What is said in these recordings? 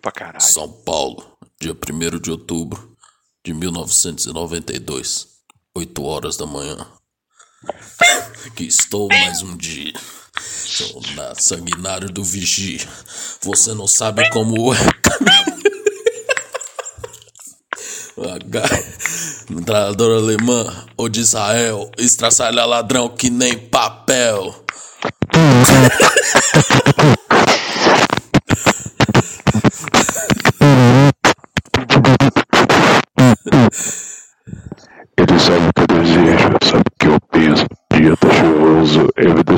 pra caralho. São Paulo, dia 1 de outubro de 1992, 8 horas da manhã. Que estou mais um dia. Sou na sanguinário do Vigi. Você não sabe como é. Entrador alemã ou de Israel, estraçalha ladrão que nem papel.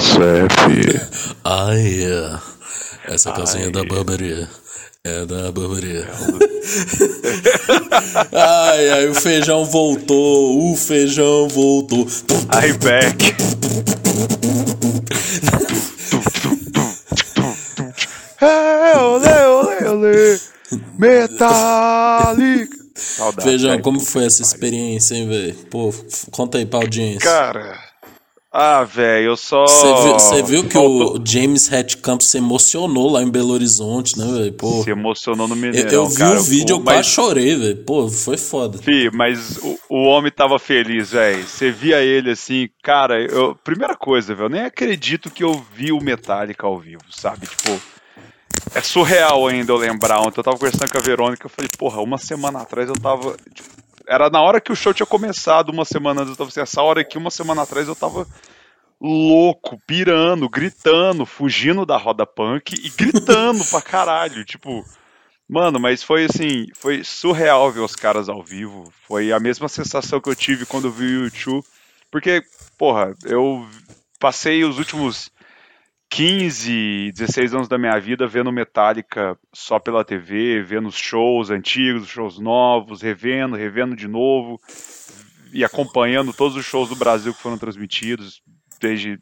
Chuvoso, MDCF. Ai, é. Essa calcinha é da Burberry. É da Burberry. ai, ai, o feijão voltou, o feijão voltou. I back. É, olê, olê, olê. Metallica. Saudade, Feijão, como foi essa experiência, hein, velho? Pô, conta aí pra audiência. Cara, ah, velho, eu só. Você viu, viu, que o James Hatcamp se emocionou lá em Belo Horizonte, né, velho? Pô. Se emocionou no Mineirão, Eu, eu vi cara, o vídeo, eu quase chorei, velho. Pô, foi foda. Fih, mas o, o homem tava feliz, velho. Você via ele assim, cara, eu. Primeira coisa, velho, eu nem acredito que eu vi o Metallica ao vivo, sabe? Tipo. É surreal ainda eu lembrar. Ontem eu tava conversando com a Verônica, eu falei, porra, uma semana atrás eu tava. Tipo, era na hora que o show tinha começado, uma semana antes, eu tava assim, essa hora aqui, uma semana atrás, eu tava louco, pirando, gritando, fugindo da roda punk e gritando pra caralho, tipo, mano, mas foi assim, foi surreal ver os caras ao vivo, foi a mesma sensação que eu tive quando eu vi o YouTube, porque, porra, eu passei os últimos 15, 16 anos da minha vida vendo Metallica só pela TV, vendo os shows antigos, shows novos, revendo, revendo de novo e acompanhando todos os shows do Brasil que foram transmitidos desde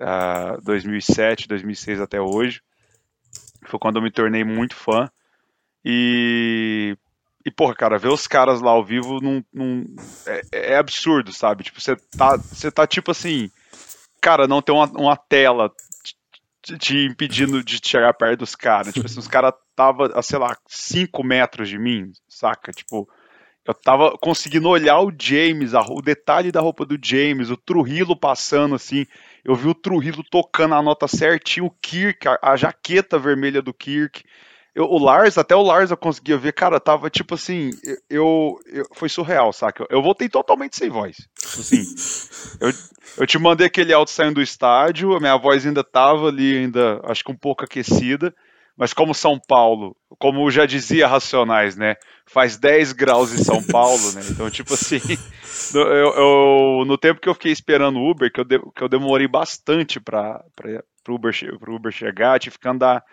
uh, 2007, 2006 até hoje. Foi quando eu me tornei muito fã. E, e porra, cara, ver os caras lá ao vivo não, não é, é absurdo, sabe? Tipo, você tá, tá tipo assim, cara, não tem uma, uma tela te impedindo de chegar perto dos caras. Tipo assim, os caras tava, a, sei lá, 5 metros de mim, saca? Tipo, eu tava conseguindo olhar o James, o detalhe da roupa do James, o Trujillo passando assim. Eu vi o Trujillo tocando a nota certinho, o Kirk, a, a jaqueta vermelha do Kirk. Eu, o Lars, até o Lars eu conseguia ver, cara, tava tipo assim, eu, eu foi surreal, saca? Eu voltei totalmente sem voz. Assim, eu, eu te mandei aquele áudio saindo do estádio, a minha voz ainda tava ali, ainda, acho que um pouco aquecida, mas como São Paulo, como já dizia Racionais, né? Faz 10 graus em São Paulo, né? Então, tipo assim, eu, eu, no tempo que eu fiquei esperando o Uber, que eu, de, que eu demorei bastante para o Uber, Uber chegar, tive que andar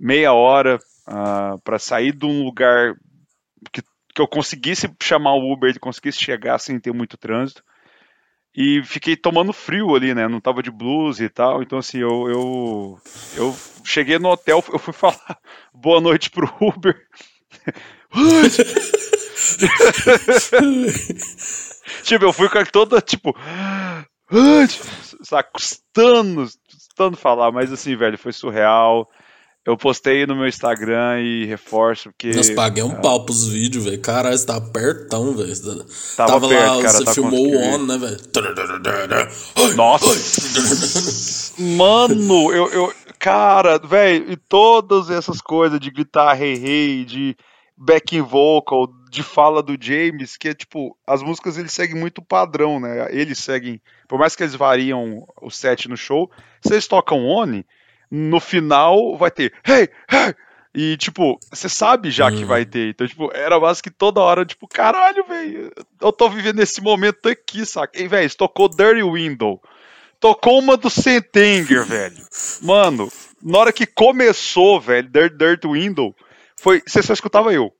meia hora uh, ah, para sair de um lugar que, que eu conseguisse chamar o Uber, e conseguisse chegar sem ter muito trânsito. E fiquei tomando frio ali, né? Não tava de blues e tal. Então, assim, eu, eu, eu cheguei no hotel, eu fui falar boa noite pro Uber. tipo, eu fui com toda, tipo. Sabe, custando, custando falar, mas assim, velho, foi surreal. Eu postei no meu Instagram e reforço porque. Nós paguei um é, pau pros vídeos, velho. Caralho, você tá apertão, velho. Tava, tava perto, lá, cara, você filmou o On, né, velho? Nossa! Mano, eu, eu. Cara, velho, e todas essas coisas de gritar hey hey, de backing vocal, de fala do James, que é tipo, as músicas eles seguem muito padrão, né? Eles seguem, por mais que eles variam o set no show, se eles tocam One no final vai ter hey, hey! E, tipo, você sabe já que vai ter. Então, tipo, era mais que toda hora, tipo, caralho, velho, eu tô vivendo esse momento aqui, saca? E, velho, tocou Dirty Window. Tocou uma do Sentenger, velho. Mano, na hora que começou, velho, Dirty, Dirty Window, foi. Você só escutava eu.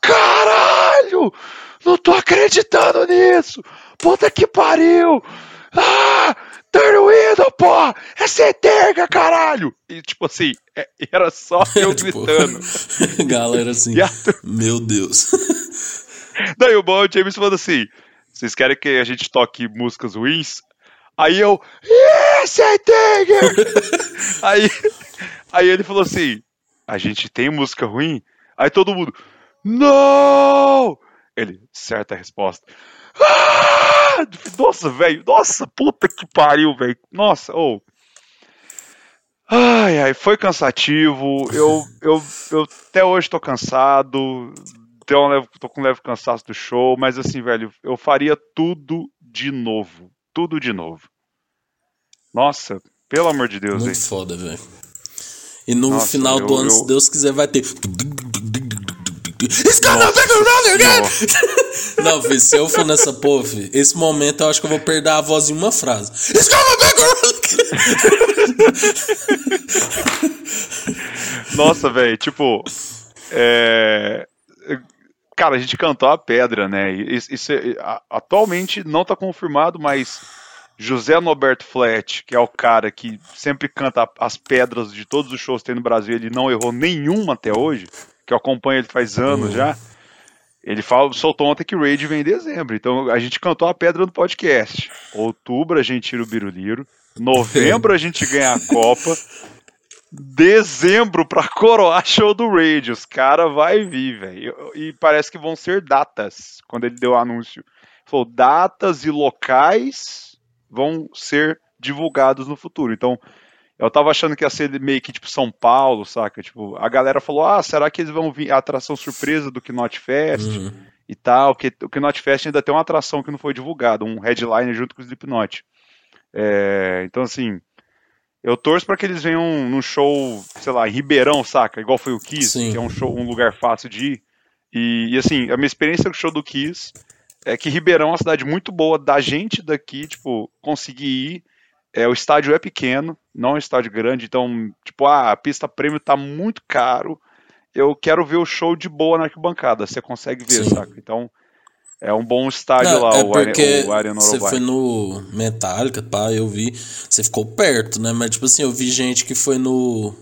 Caralho! Não tô acreditando nisso! Puta que pariu! Ah! Taruído, pô! É Ceterga, caralho! E tipo assim, é, era só eu tipo, gritando. Galera assim, meu Deus. Daí o Bob James falando assim: vocês querem que a gente toque músicas ruins? Aí eu, Ceterga! aí, aí ele falou assim: a gente tem música ruim? Aí todo mundo, não! Ele, certa resposta. Ah! Nossa, velho, nossa, puta que pariu, velho. Nossa, ou. Oh. Ai, ai, foi cansativo. Eu, eu, eu até hoje tô cansado. Tô, leve, tô com um leve cansaço do show, mas assim, velho, eu faria tudo de novo. Tudo de novo. Nossa, pelo amor de Deus, Muito foda, velho. E no Nossa, final eu, do ano, eu... se Deus quiser, vai ter. It's gonna be around again! Não, filho, se eu for nessa porra, filho, esse momento eu acho que eu vou perder a voz em uma frase. It's be around Nossa, velho, tipo. É... Cara, a gente cantou a pedra, né? Isso, isso é, atualmente não tá confirmado, mas José Norberto Flat, que é o cara que sempre canta as pedras de todos os shows que tem no Brasil, ele não errou nenhuma até hoje que eu acompanho ele faz anos uhum. já, ele fala, soltou ontem que Raid vem em dezembro. Então a gente cantou a pedra no podcast. Outubro a gente tira o Biruliro. Novembro a gente ganha a Copa. Dezembro pra coroar show do Raid. Os caras vai vir, velho. E parece que vão ser datas. Quando ele deu o anúncio. Falou, datas e locais vão ser divulgados no futuro. Então, eu tava achando que ia ser meio que tipo São Paulo, saca? Tipo, a galera falou: ah, será que eles vão vir a atração surpresa do Knot Fest uhum. e tal? Que, o Knot Fest ainda tem uma atração que não foi divulgada, um headliner junto com o Slipknot. É, então, assim, eu torço para que eles venham num show, sei lá, em Ribeirão, saca? Igual foi o Kiss, Sim. que é um show, um lugar fácil de ir. E, e assim, a minha experiência com o show do Kiss é que Ribeirão é uma cidade muito boa da gente daqui, tipo, conseguir ir é, o estádio é pequeno, não é um estádio grande, então, tipo, ah, a pista prêmio tá muito caro. Eu quero ver o show de boa na arquibancada, você consegue ver, Sim. saca? Então, é um bom estádio não, lá, é o, porque o Arena Você foi no Metallica, pá, eu vi. Você ficou perto, né? Mas, tipo assim, eu vi gente que foi no.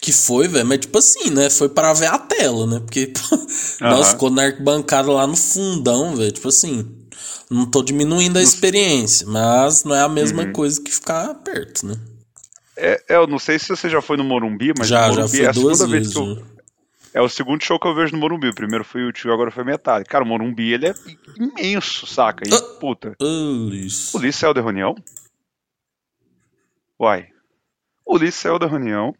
Que foi, velho, mas tipo assim, né? Foi para ver a tela, né? Porque, nós ficou na arquibancada lá no fundão, velho. Tipo assim. Não tô diminuindo a experiência, mas não é a mesma uhum. coisa que ficar perto, né? É, é, eu não sei se você já foi no Morumbi, mas já, Morumbi já é a segunda vezes, vez que eu, né? É o segundo show que eu vejo no Morumbi. O primeiro foi o tio, agora foi metade. Cara, o Morumbi ele é imenso, saca? E, ah, puta. Ulisses. O Ulisses saiu da reunião? Uai. O Ulisses saiu da reunião.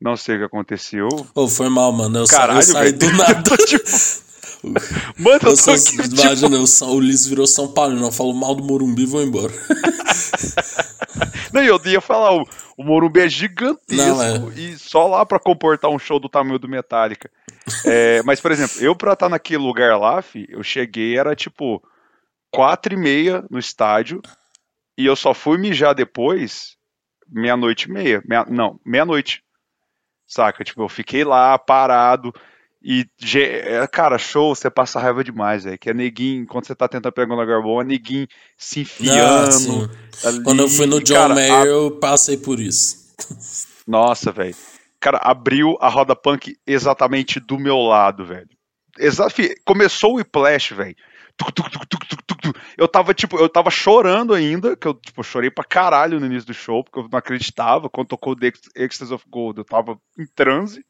Não sei o que aconteceu. Oh, foi mal, mano. Eu, Caralho, sa eu saí do nada. tipo... Mano, eu tô aqui, Imagina, tipo... o Ulisses virou São Paulo, não falou mal do Morumbi e vou embora. não, eu ia falar, o, o Morumbi é gigantesco não, é. e só lá para comportar um show do tamanho do Metallica. É, mas, por exemplo, eu pra estar naquele lugar lá, fi, eu cheguei, era tipo quatro e meia no estádio e eu só fui mijar depois meia-noite e meia. Meia, não, meia-noite. Saca? Tipo, eu fiquei lá parado. E, é, cara, show, você passa raiva demais, velho. Que é neguinho, quando você tá tentando pegar um lugar bom, é neguinho se enfiando. ali, quando eu fui no John cara, Mayer, a... eu passei por isso. Nossa, velho. Cara, abriu a roda punk exatamente do meu lado, velho. Exa... Começou o Whiplash, velho. Eu tava, tipo, eu tava chorando ainda, que eu, tipo, chorei pra caralho no início do show, porque eu não acreditava. Quando tocou The Ecstasy of Gold, eu tava em transe.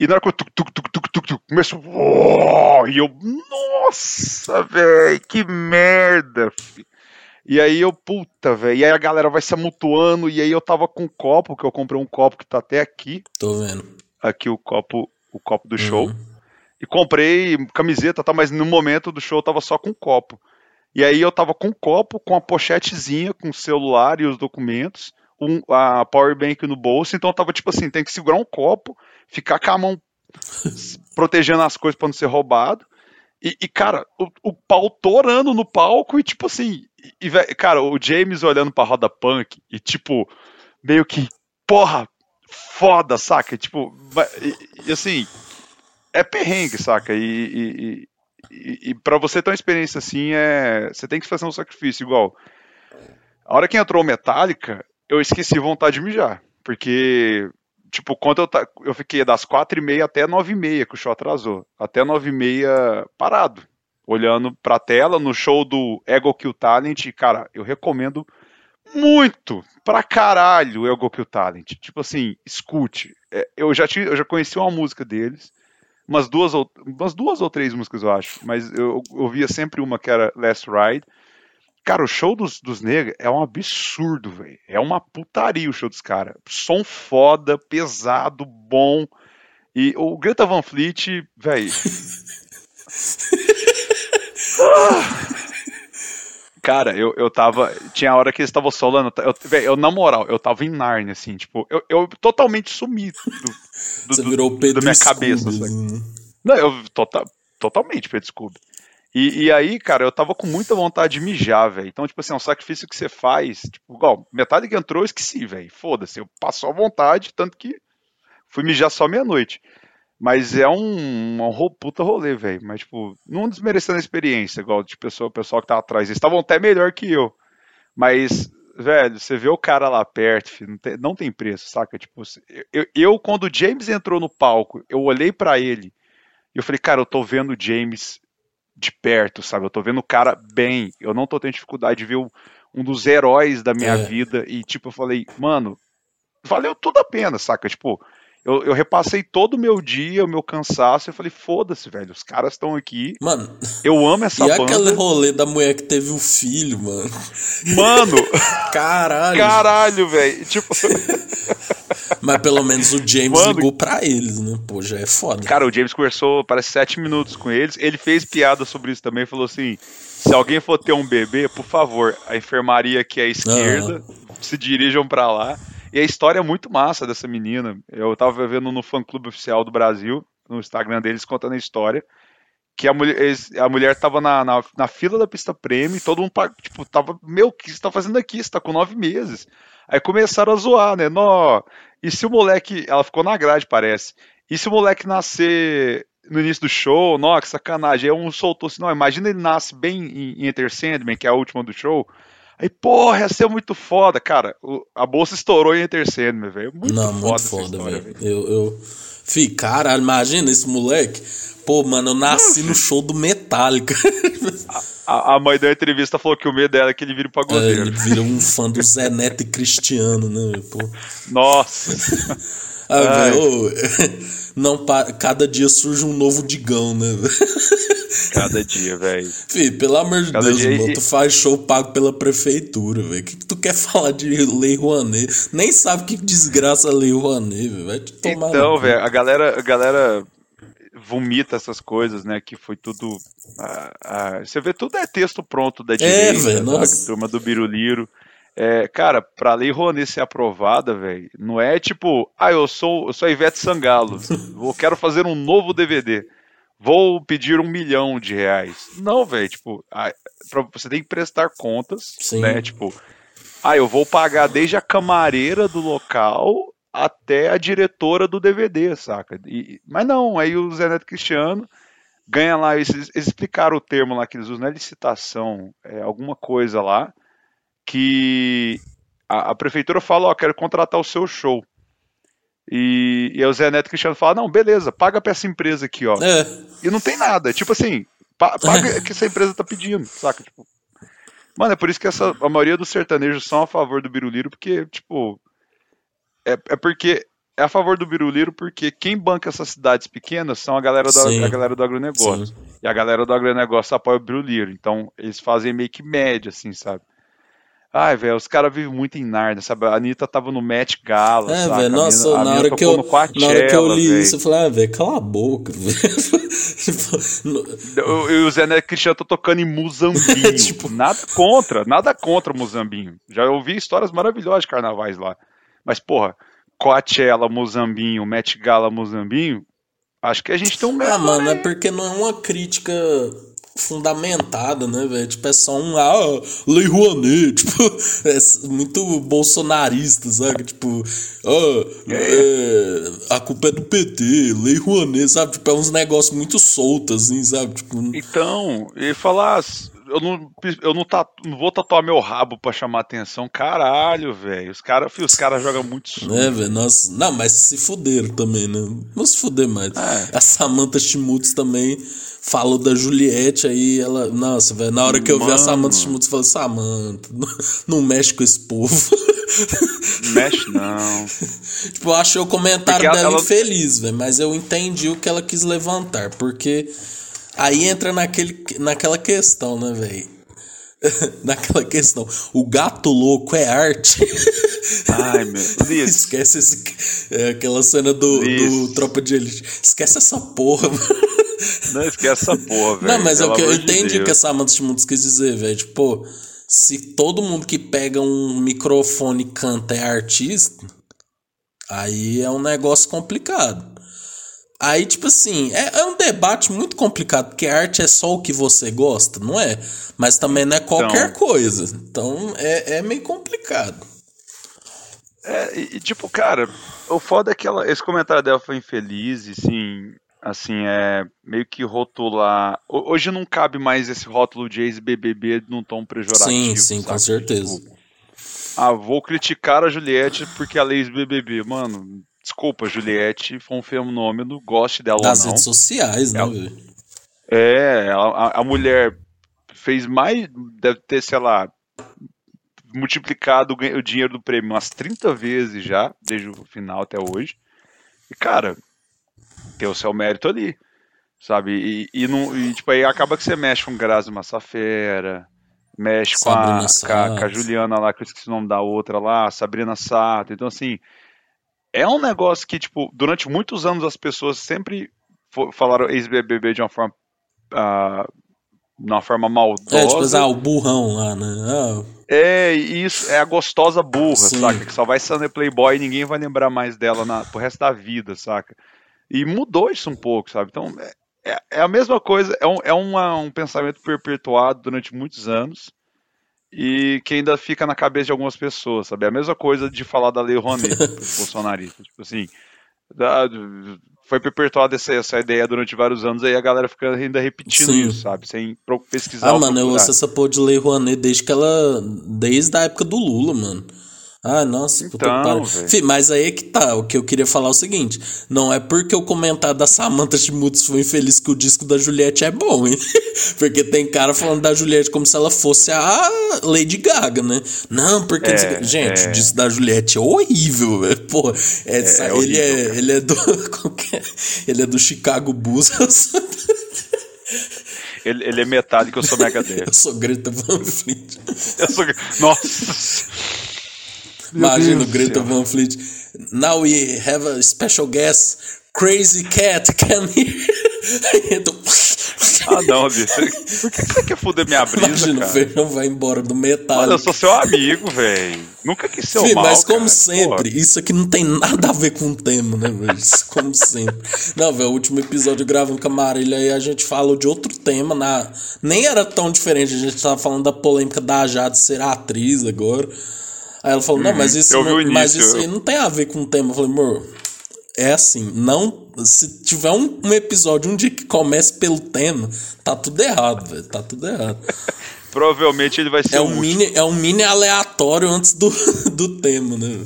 E na hora que eu tuc, tuc, tuc, tuc, tuc, tuc, começou. Oh, e eu, nossa, velho, que merda. Filho. E aí eu, puta, velho. E aí a galera vai se amutuando. E aí eu tava com um copo, que eu comprei um copo que tá até aqui. Tô vendo. Aqui o copo, o copo do uhum. show. E comprei camiseta, tá, mas no momento do show eu tava só com copo. E aí eu tava com um copo, com a pochetezinha, com o celular e os documentos, um, a power bank no bolso, então eu tava tipo assim, tem que segurar um copo ficar com a mão protegendo as coisas para não ser roubado. E, e cara, o, o, pau torando no palco e tipo assim, e, cara, o James olhando pra roda punk e tipo, meio que, porra, foda, saca? Tipo, e, e assim, é perrengue, saca? E, e, e, e para você ter uma experiência assim, é, você tem que fazer um sacrifício igual. A hora que entrou Metallica, eu esqueci vontade de mijar. Porque tipo, quando eu, eu fiquei das quatro e meia até nove e meia, que o show atrasou. Até nove e meia parado. Olhando pra tela, no show do Ego Kill Talent, cara, eu recomendo muito, pra caralho, o Ego Kill Talent. Tipo assim, escute. é, eu já eu já conheci uma música deles, umas duas ou umas duas ou três músicas eu acho, mas eu ouvia sempre uma que era Last Ride. Cara, o show dos, dos negros é um absurdo, velho. É uma putaria o show dos caras. Som foda, pesado, bom. E o Greta Van Fleet, velho. Cara, eu, eu tava. Tinha a hora que eles estavam solando. Eu, véio, eu, na moral, eu tava em Narnia, assim, tipo, eu, eu totalmente sumi do, do, Você virou o Pedro da minha cabeça. Né? Não, eu total, totalmente Pedro Scooby. E, e, aí, cara, eu tava com muita vontade de mijar, velho. Então, tipo assim, é um sacrifício que você faz. Tipo, igual, metade que entrou, eu esqueci, velho. Foda-se, eu passou a vontade, tanto que fui mijar só meia-noite. Mas é um, um puta rolê, velho. Mas, tipo, não desmerecendo a experiência, igual de pessoa, o pessoal que tá atrás. Eles estavam até melhor que eu. Mas, velho, você vê o cara lá perto, filho, não, tem, não tem preço, saca? Tipo, eu, eu, quando o James entrou no palco, eu olhei para ele e eu falei, cara, eu tô vendo o James de perto, sabe? Eu tô vendo o cara bem. Eu não tô tendo dificuldade de ver um, um dos heróis da minha é. vida. E, tipo, eu falei, mano, valeu tudo a pena, saca? Tipo, eu, eu repassei todo o meu dia, o meu cansaço, eu falei, foda-se, velho, os caras estão aqui. Mano, eu amo essa e banda. E aquele rolê da mulher que teve o um filho, mano. Mano! Caralho! Caralho, velho! Tipo. Mas pelo menos o James mano, ligou pra eles, né? Pô, já é foda. Cara, o James conversou, parece, sete minutos com eles. Ele fez piada sobre isso também, falou assim: se alguém for ter um bebê, por favor, a enfermaria aqui à esquerda, se dirijam para lá. E a história é muito massa dessa menina. Eu tava vendo no fã clube oficial do Brasil, no Instagram deles, contando a história. Que a mulher, a mulher tava na, na, na fila da pista prêmio e todo mundo, tipo, tava, meu, o que você tá fazendo aqui? Você tá com nove meses. Aí começaram a zoar, né? Nó, e se o moleque. Ela ficou na grade, parece. E se o moleque nascer no início do show, nó, que sacanagem. Aí um soltou assim, não, imagina ele nasce bem em, em Enter Sandman, que é a última do show. Aí, porra, ia ser muito foda. Cara, o, a bolsa estourou em Enter Sandman, velho. Muito Não, foda muito foda, velho. Eu, eu. Fih, caralho, imagina esse moleque. Pô, mano, eu nasci no show do Metallica. A, a, mãe da entrevista falou que o medo dela é que ele vira pagodeiro. É, ele vira um fã do Zé Neto e Cristiano, né? Pô. Nossa. ah, velho, não, cada dia surge um novo digão, né? Cada dia, velho. Fih, pelo amor de Cada Deus, dia... mano, tu faz show pago pela prefeitura, velho. O que, que tu quer falar de Lei Rouanet? Nem sabe que desgraça a Lei Rouanet, velho. Vai te tomar. Então, velho, a galera, a galera vomita essas coisas, né? Que foi tudo. Ah, ah, você vê, tudo é texto pronto da é, direita, é, véio, da turma do Biruliro. É, cara, pra lei Rouanet ser aprovada, velho, não é tipo, ah, eu sou, eu sou a Ivete Sangalo, eu quero fazer um novo DVD vou pedir um milhão de reais. Não, velho, tipo, você tem que prestar contas, Sim. né? Tipo, ah, eu vou pagar desde a camareira do local até a diretora do DVD, saca? E, mas não, aí o Zé Neto Cristiano ganha lá, eles, eles explicaram o termo lá que eles usam, não é licitação, é alguma coisa lá, que a, a prefeitura fala, ó, quero contratar o seu show. E, e aí o Zé Neto Cristiano fala: não, beleza, paga pra essa empresa aqui, ó. É. E não tem nada. Tipo assim, pa paga que essa empresa tá pedindo, saca? Tipo, mano, é por isso que essa, a maioria dos sertanejos são a favor do Biruliro, porque, tipo. É, é porque. É a favor do Biruliro porque quem banca essas cidades pequenas são a galera do, a galera do agronegócio. Sim. E a galera do agronegócio apoia o Biruliro. Então, eles fazem meio que média, assim, sabe? Ai, velho, os caras vivem muito em Narnia, sabe? A Anitta tava no Met Gala. É, velho, nossa, a na, hora que eu, na hora que eu li véio. isso, eu falei, ah, velho, cala a boca, velho. e o Zé Neto Cristiano tá tocando em Muzambinho. tipo... Nada contra, nada contra Muzambinho. Já ouvi histórias maravilhosas de carnavais lá. Mas, porra, Coachella, Muzambinho, Met Gala, Muzambinho, acho que a gente tem um... Ah, mano, é porque não é uma crítica fundamentada, né, velho? Tipo, é só um ah, Lei Rouanet, tipo, é muito bolsonarista, sabe? Tipo, ah, é, a culpa é do PT, Lei Rouanet, sabe? Tipo, é uns negócios muito soltos, assim, sabe? Tipo, então, e falar eu não, eu não, tá, não vou tatuar meu rabo pra chamar atenção. Caralho, velho. Os caras os cara jogam muito sujo. É, velho. Nossa. Não, mas se fuderam também, né? Não se fuder mais. É. A Samantha Schmutz também falou da Juliette aí. Ela. Nossa, velho. Na hora que eu Mano. vi a Samantha Schmutz, eu falei: Samantha, não, não mexe com esse povo. Mexe não. Tipo, eu achei o comentário Porque dela ela- infeliz, velho, mas eu entendi o que ela quis levantar, porque aí entra naquele, naquela questão, né, velho? naquela questão, o gato louco é arte? Ai, meu. Liz, Esquece esse, é, aquela cena do, do. Tropa de Elite. Esquece essa porra, mano. Não esquece essa porra, velho. Não, mas é o que eu entendi o que Deus. a Samantha Schmutz quis dizer, velho. Tipo, se todo mundo que pega um microfone e canta é artista, aí é um negócio complicado. Aí, tipo assim, é, é um debate muito complicado, porque arte é só o que você gosta, não é? Mas também não é qualquer coisa. Então é, é meio complicado. É, e, tipo, cara, o foda é que ela, esse comentário dela foi infeliz, e sim, assim, é meio que rotular. ho- Hoje não cabe mais esse rótulo de ex-BBB num tom pejorativo. Sim, sim, com sabe? certeza. Tipo, ah, vou criticar a Juliette porque ela é ex-BBB. Mano, desculpa, Juliette foi um fenômeno, goste dela Das ou não. redes sociais, né, Ela- velho? É, a, a- mulher fez mais, deve ter, sei lá, multiplicado o dinheiro do prêmio umas 30 vezes já, desde o final até hoje. E, cara, tem o seu mérito ali, sabe? E, e, não, e, tipo, aí acaba que você mexe com Grazi Massafera, mexe com a, com, com a. Juliana lá, que eu esqueci o nome da outra lá, Sabrina Sato. Então, assim, é um negócio que, tipo, durante muitos anos as pessoas sempre falaram ex-BBB de uma forma ah, de uma forma maldosa. É, tipo, ah, o burrão lá, né? Ah, É, isso é a gostosa burra, Sim. saca? Que só vai ser Playboy e ninguém vai lembrar mais dela na, pro resto da vida, saca? E mudou isso um pouco, sabe? Então, é, é- é a mesma coisa, é, um, é uma- um pensamento perpetuado durante muitos anos e que ainda fica na cabeça de algumas pessoas, sabe? É a mesma coisa de falar da Lei Rouanet, pros bolsonaristas. Tipo assim, da- foi perpetuada essa, essa ideia durante vários anos, aí a galera fica ainda repetindo Sim. isso, sabe? Sem pesquisar Ah, mano, eu procurar. ouço essa porra de Lei Rouanet desde que ela. Desde a época do Lula, mano. Ah, nossa, puta Então, que Mas aí é que tá. O que eu queria falar é o seguinte: não é porque o comentário da Samantha Schmutz foi infeliz que o disco da Juliette é bom, hein? porque tem cara falando da Juliette como se ela fosse a Lady Gaga, né? Não, porque. É, Gente, é. o disco da Juliette é horrível, velho. Pô, é, ele, é, cara. ele é do. como que é? ele é do Chicago Bulls. Ele, ele é metade que eu sou Megadeth. Eu sou Greta Van Fleet. Eu sou... Nossa! Imagina o Greta. Van Fleet. Now we have a special guest, Crazy Cat, come here. Aí entra o- Ah, não, bicho. Por que você quer foder minha brisa, Imagina, o cara? feijão vai embora do Mano, metal. eu sou seu amigo, velho. Nunca quis ser o mal, mas como cara. sempre, isso aqui não tem nada a ver com o tema, né, velho? Isso, Como sempre. Não, velho, o último episódio gravando com a Marília aí a gente falou de outro tema, na... nem era tão diferente, a gente tava falando da polêmica da Jade ser atriz agora. Aí ela falou, não, mas isso, Uhum. eu vi não, mas isso aí não tem a ver com o tema. Eu falei, amor, é assim, não. Se tiver um, um episódio, um dia que comece pelo tema, tá tudo errado, velho. Tá tudo errado. Provavelmente ele vai ser É um, último. mini, é um mini aleatório antes do, do tema, né?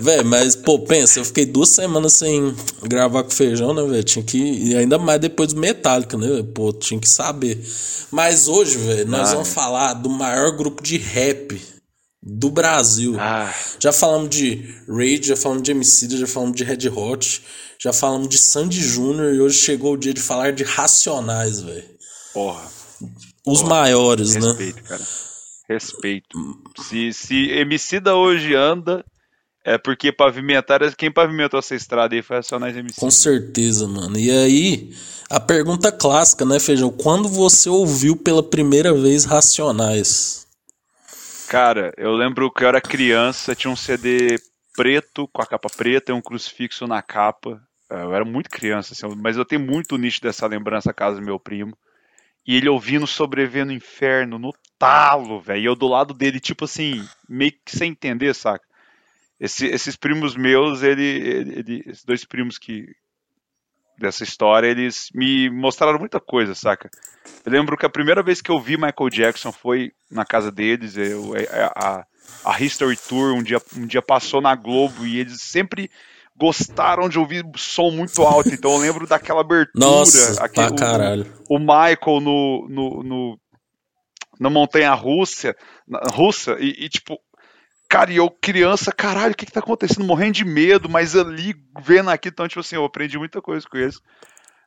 Velho, mas, pô, pensa, eu fiquei duas semanas sem gravar com feijão, né, velho? Tinha que. E ainda mais depois do Metallica, né? véi? Pô, tinha que saber. Mas hoje, velho, nós Ah, vamos falar do maior grupo de rap do Brasil. Ah, Já falamos de Raid, já falamos de MC, já falamos de Red Hot, já falamos de Sandy Júnior e hoje chegou o dia de falar de Racionais, velho. porra. Os maiores, né? Respeito, cara. Respeito. Se, se MC da hoje anda, é porque pavimentaram. Quem pavimentou essa estrada aí foi Racionais MC. Com certeza, mano. E aí, a pergunta clássica, né, Feijão? Quando você ouviu pela primeira vez Racionais? Cara, eu lembro que eu era criança, tinha um CD preto, com a capa preta e um crucifixo na capa. Eu era muito criança, assim, mas eu tenho muito nicho dessa lembrança casa do meu primo. E ele ouvindo Sobreviver no Inferno, no talo, velho. E eu do lado dele, tipo assim, meio que sem entender, saca? Esse- esses primos meus, ele- ele- esses dois primos que dessa história, eles me mostraram muita coisa, saca? Eu lembro que a primeira vez que eu vi Michael Jackson foi na casa deles, eu, a, a, a History Tour um dia, um dia passou na Globo e eles sempre gostaram de ouvir som muito alto, então eu lembro daquela abertura, Nossa, aquele- caralho. o, o Michael no, no, no- na montanha russa, russa e, e, tipo, cara, e eu criança, caralho, o que que tá acontecendo? Morrendo de medo, mas ali, vendo aqui, então, tipo assim, eu aprendi muita coisa com eles.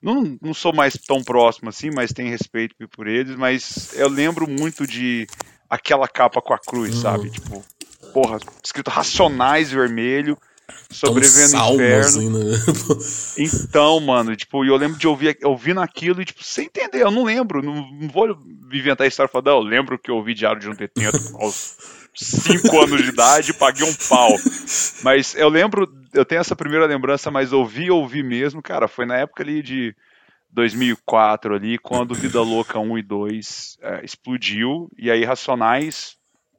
Não, não sou mais tão próximo assim, mas tenho respeito por eles, mas eu lembro muito de aquela capa com a cruz, Uhum. sabe? Tipo, porra, escrito Racionais Vermelho, sobrevivendo no inferno. assim, né? Então, mano, tipo, e eu lembro de ouvir, ouvindo aquilo e, tipo, sem entender, eu não lembro, não, não vou inventar a história e falar, não, eu lembro que eu ouvi Diário de um Detento aos 5 anos de idade e paguei um pau. Mas eu lembro, eu tenho essa primeira lembrança, mas ouvi, ouvi mesmo, cara, foi na época ali de 2004 ali, quando Vida Louca 1 e 2 é, explodiu, e aí Racionais,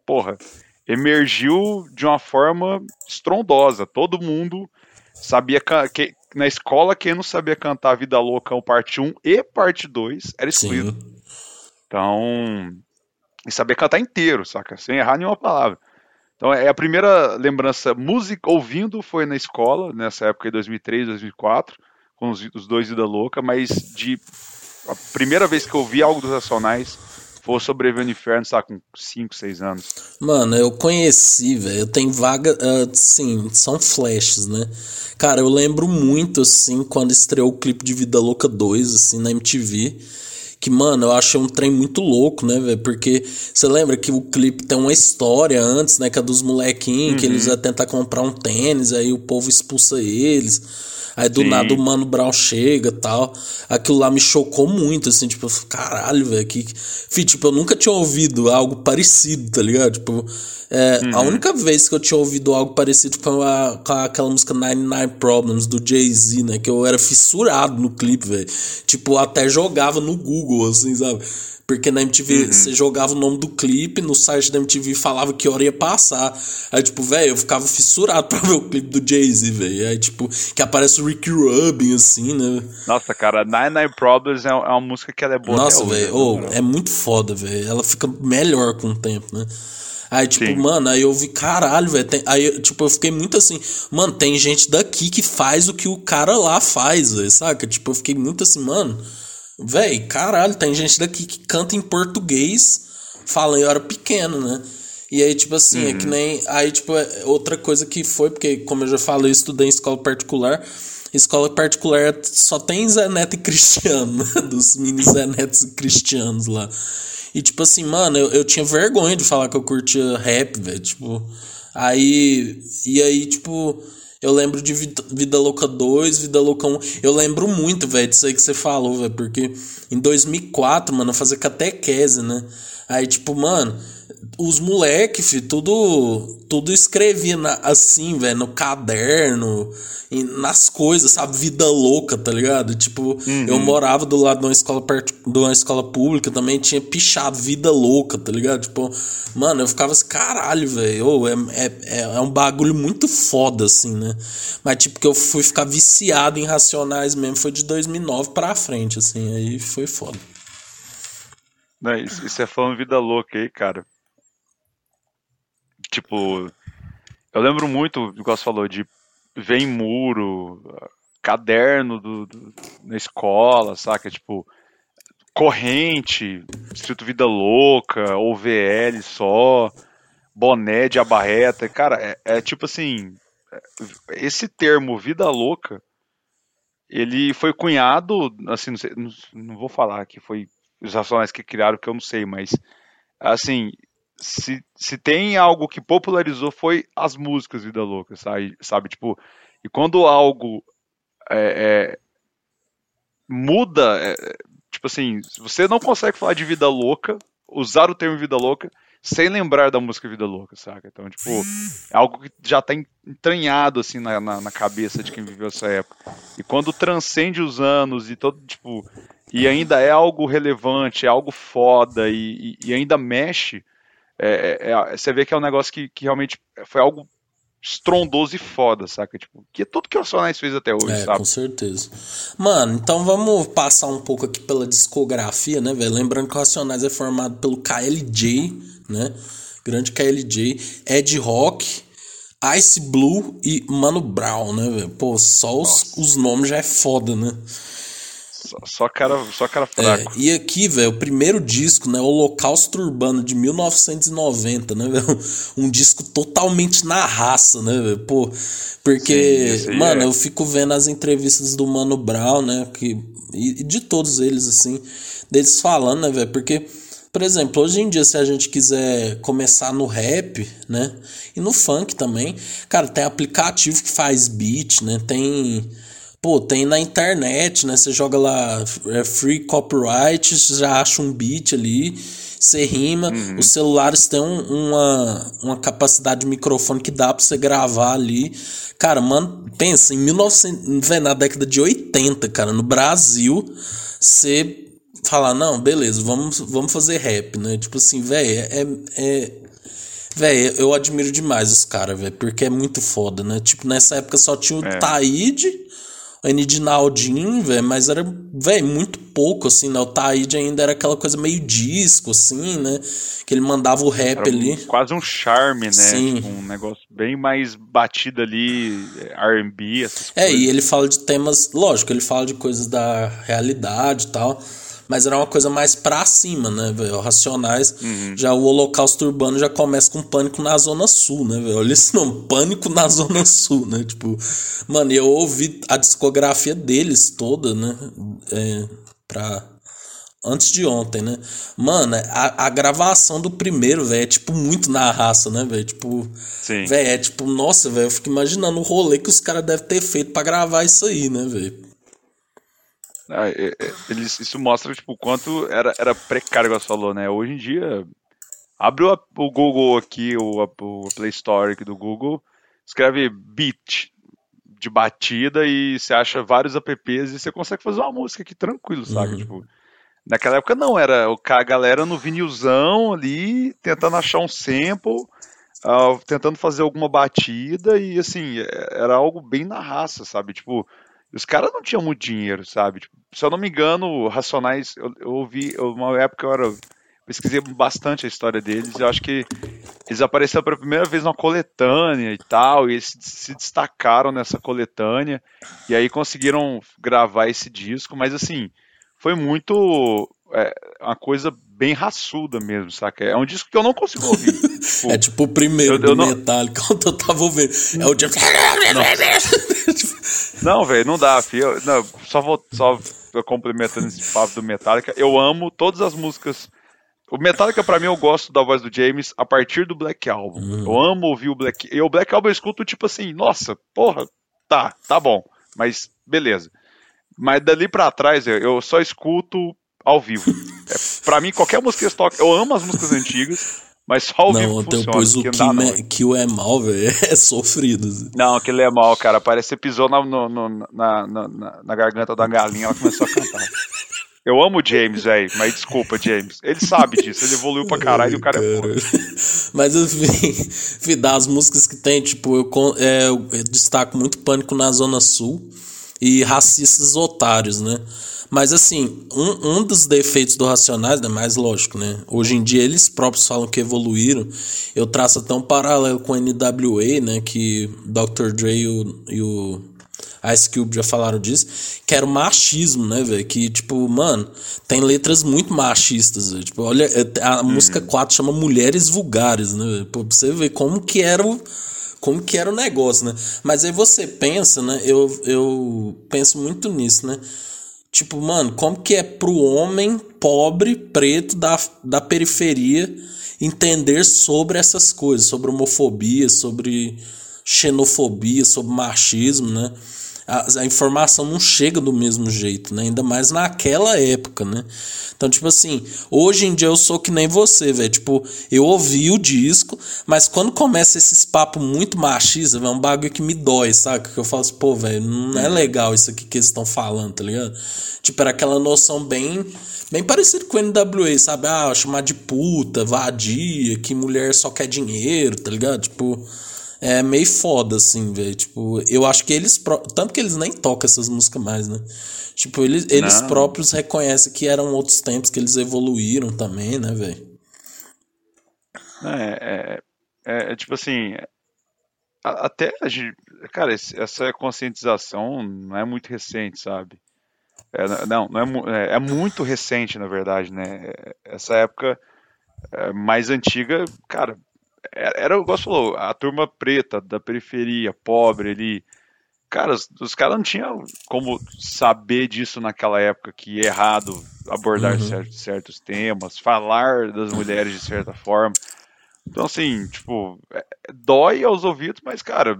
porra, emergiu de uma forma estrondosa, todo mundo sabia que, na escola quem não sabia cantar Vida Louca parte 1 e parte 2 era excluído. Sim. Então, e saber cantar inteiro, saca? Sem errar nenhuma palavra. Então, é a primeira lembrança música ouvindo foi na escola, nessa época de 2003, 2004, com os, os dois Vida Louca, mas de a primeira vez que eu ouvi algo dos Racionais foi Sobreviver no Inferno, sabe, com 5, 6 anos. Mano, eu conheci, velho. Eu tenho vaga. ah, sim, são flashes, né? Cara, eu lembro muito, assim, quando estreou o clipe de Vida Louca 2, assim, na MTV. Que, mano, eu achei um trem muito louco, né, velho? Porque você lembra que o clipe tem uma história antes, né? Que é dos molequinhos, que eles iam tentar comprar um tênis, aí o povo expulsa eles. Aí do Sim. nada o Mano Brown chega e tal. Aquilo lá me chocou muito, assim, tipo, eu falei, caralho, velho. Que... Fih, tipo, eu nunca tinha ouvido algo parecido, tá ligado? Tipo, é, a única vez que eu tinha ouvido algo parecido foi a- com aquela música 99 Problems do Jay-Z, né? Que eu era fissurado no clipe, velho. Tipo, até jogava no Google, assim, sabe? Porque na MTV você jogava o nome do clipe, no site da MTV falava que hora ia passar. Aí, tipo, velho, eu ficava fissurado pra ver o clipe do Jay-Z, velho. Aí, tipo, que aparece o Ricky Rubin, assim, né? Nossa, cara, Nine Nine Problems é, é uma música que ela é boa Nossa, velho, né, moral. é muito foda, velho. Ela fica melhor com o tempo, né? Aí, tipo, Sim. mano, aí eu vi, caralho, velho. Aí, tipo, eu fiquei muito assim, mano, tem gente daqui que faz o que o cara lá faz, velho, saca? Tipo, eu fiquei muito assim, mano, velho, caralho, tem gente daqui que canta em português, fala, eu era pequeno, né? E aí, tipo assim, é que nem. Aí, tipo, é outra coisa que foi, porque, como eu já falei, eu estudei em escola particular. Escola particular só tem Zé Neto e Cristiano, né? Dos mini Zé Netos e Cristianos lá. E, tipo assim, mano, eu, eu tinha vergonha de falar que eu curtia rap, velho. Tipo. Aí. E aí, tipo. Eu lembro de Vida, Louca 2, Vida Louca 1. Eu lembro muito, velho, disso aí que você falou, velho. Porque em 2004, mano, eu fazia catequese, né? Aí, tipo, mano, os moleque, fi, tudo, tudo escrevia na- assim, velho, no caderno, e nas coisas, sabe? Vida louca, tá ligado? Tipo, eu morava do lado de uma escola parti- de uma escola pública, também tinha pichado vida louca, tá ligado? Tipo, mano, eu ficava assim, caralho, velho, ô, é, é, é um bagulho muito foda, assim, né? Mas, tipo, que eu fui ficar viciado em Racionais mesmo, foi de 2009 pra frente, assim, aí foi foda. Não, isso, isso é falando vida louca aí, cara. Tipo, eu lembro muito, igual você falou, de ver em muro, caderno do, do- na escola, saca? Tipo, corrente, escrito vida louca, ou VL só, boné de abarreta. Cara, é, é tipo assim, é, esse termo vida louca, ele foi cunhado, assim, não, sei- não- não vou falar que foi os racionais que criaram, que eu não sei, mas assim, se, se tem algo que popularizou foi as músicas Vida Louca, sabe? sabe? Tipo, e quando algo é, é, muda, é, tipo assim, você não consegue falar de Vida Louca, usar o termo Vida Louca, sem lembrar da música Vida Louca, saca? Então, tipo, é algo que já tá entranhado, assim, na, na, na cabeça de quem viveu essa época. E quando transcende os anos e todo, tipo, e ainda é algo relevante, é algo foda e, e- e ainda mexe, é- é- você vê que é um negócio que, que realmente foi algo estrondoso e foda, saca? Tipo, que é tudo que o Racionais fez até hoje, É, sabe? com certeza. Mano, então vamos passar um pouco aqui pela discografia, né, velho? Lembrando que o Racionais é formado pelo KLJ, né? Grande KLJ, Ed Rock, Ice Blue e Mano Brown, né, velho? Pô, só os, os nomes já é foda, né? Só, só cara, só cara É, fraco. e aqui, velho, o primeiro disco, né? Holocausto Urbano de 1990, né, velho? Um disco totalmente na raça, né, velho? Pô, porque, Sim, mano, é. eu fico vendo as entrevistas do Mano Brown, né? Que, e, e de todos eles, assim, deles falando, né, velho? Porque, por exemplo, hoje em dia, se a gente quiser começar no rap, né? E no funk também, cara, tem aplicativo que faz beat, né? Tem. Pô, tem na internet, né? Você joga lá é, free copyright, você já acha um beat ali, você rima. Os celulares têm um- uma, uma capacidade de microfone que dá pra você gravar ali. Cara, mano, pensa, em 1900, véi, na década de 80, cara, no Brasil, você falar, não, beleza, vamos, vamos fazer rap, né? Tipo assim, velho, é, é, Véi, eu admiro demais os caras, velho, porque é muito foda, né? Tipo, nessa época só tinha o É. Taíde, o Nidinaldinho, velho, mas era, velho, muito pouco, assim, né? O Taíde ainda era aquela coisa meio disco, assim, né? Que ele mandava o rap Era um- ali. quase um charme, né? Sim. Tipo, um negócio bem mais batido ali, é, R&B, essas É, coisas. e ele fala de temas, lógico, ele fala de coisas da realidade e tal, mas era uma coisa mais pra cima, né, velho? Racionais. Uhum. Já o Holocausto Urbano já começa com Pânico na Zona Sul, né, velho? Olha esse nome, Pânico na Zona Sul, né? Tipo, mano, eu ouvi a discografia deles toda, né? É, pra. Antes de ontem, né? Mano, a, a gravação do primeiro, velho, é tipo muito na raça, né, velho? Tipo, Sim. Véi, é tipo, nossa, velho, eu fico imaginando o rolê que os caras devem ter feito pra gravar isso aí, né, velho? Ah, é- é- eles- isso mostra tipo, o quanto era, era precário, você falou, né? Hoje em dia, abre o, o Google aqui, o, o Play Store aqui do Google, escreve beat de batida e você acha vários apps e você consegue fazer uma música aqui tranquilo, sabe? Uhum. Tipo, naquela época não, era a galera no vinilzão ali, tentando achar um sample, ah, tentando fazer alguma batida e assim, é- era algo bem na raça, sabe? Tipo, os caras não tinham muito dinheiro, sabe? Tipo, se eu não me engano, Racionais, eu, eu ouvi, eu- uma época eu era, pesquisei bastante a história deles, e eu acho que eles apareceram pela primeira vez numa coletânea e tal, e eles se, se destacaram nessa coletânea, e aí conseguiram gravar esse disco, mas assim, foi muito, é, uma coisa bem raçuda mesmo, saca? É um disco que eu não consigo ouvir. Tipo, É tipo o primeiro Eu- do eu não- Metallica, quando eu tava ouvindo. É o Jeff. Não, velho, não dá, filho. Eu- Não, só vou só complementando esse papo do Metallica. Eu amo todas as músicas. O Metallica, pra mim, eu gosto da voz do James a partir do Black Album. Hum. Eu amo ouvir o Black. E o Black Album eu escuto tipo assim, nossa, porra, tá, tá bom. Mas beleza. Mas dali pra trás, eu- só escuto ao vivo. É, pra mim, qualquer música que eles tocam. Eu amo as músicas antigas, mas só ao Não, funciona. pus o Kill, é, é mal, velho. É sofrido. assim. Não, aquele é mal, cara. Parece que você pisou na, no- no- na, na, na- garganta da galinha, ela começou a cantar. Eu amo o James, velho, mas desculpa, James. Ele sabe disso, ele evoluiu pra caralho e o cara é foda. Mas enfim, enfim, das músicas que tem, tipo, eu, é, eu destaco muito Pânico na Zona Sul e Racistas Otários, né? Mas assim, um, um dos defeitos do Racionais, né? Mais lógico, né? Hoje em dia eles próprios falam que evoluíram. Eu traço até um paralelo com o NWA, né? Que Dr. Dre e o, e o Ice Cube já falaram disso, que era o machismo, né, velho? Que, tipo, mano, tem letras muito machistas, velho. Tipo, olha, a música 4 chama Mulheres Vulgares, né, velho? Pra você ver como que era o. Como que era o negócio, né? Mas aí você pensa, né? Eu, eu penso muito nisso, né? Tipo, mano, como que é pro homem pobre, preto, da, da periferia entender sobre essas coisas, sobre homofobia, sobre xenofobia, sobre machismo, né? A, a informação não chega do mesmo jeito, né? Ainda mais naquela época, né? Então, tipo assim, hoje em dia eu sou que nem você, velho. Tipo, eu ouvi o disco, mas quando começa esses papos muito machistas, é um bagulho que me dói, saca? Que eu falo assim, pô, velho, não é legal isso aqui que eles estão falando, tá ligado? Tipo, era aquela noção bem bem parecido com o NWA, sabe? Ah, chamar de puta, vadia, que mulher só quer dinheiro, tá ligado? Tipo, é meio foda, assim, velho. Tipo, eu acho que eles. pró- Tanto que eles nem tocam essas músicas mais, né? Tipo, eles, eles Não. próprios reconhecem que eram outros tempos, que eles evoluíram também, né, velho? É, é, é, é tipo assim, a- até a gente, cara, esse- essa conscientização não é muito recente, sabe? É, não, não é, é, é muito recente, na verdade, né? Essa época é, mais antiga, cara, era, era, o gosto falou, a turma preta da periferia, pobre ali. Cara, os, os caras não tinham como saber disso naquela época, que é errado abordar Uhum. certos, certos temas, falar das mulheres de certa forma. Então, assim, tipo, é- dói aos ouvidos, mas, cara,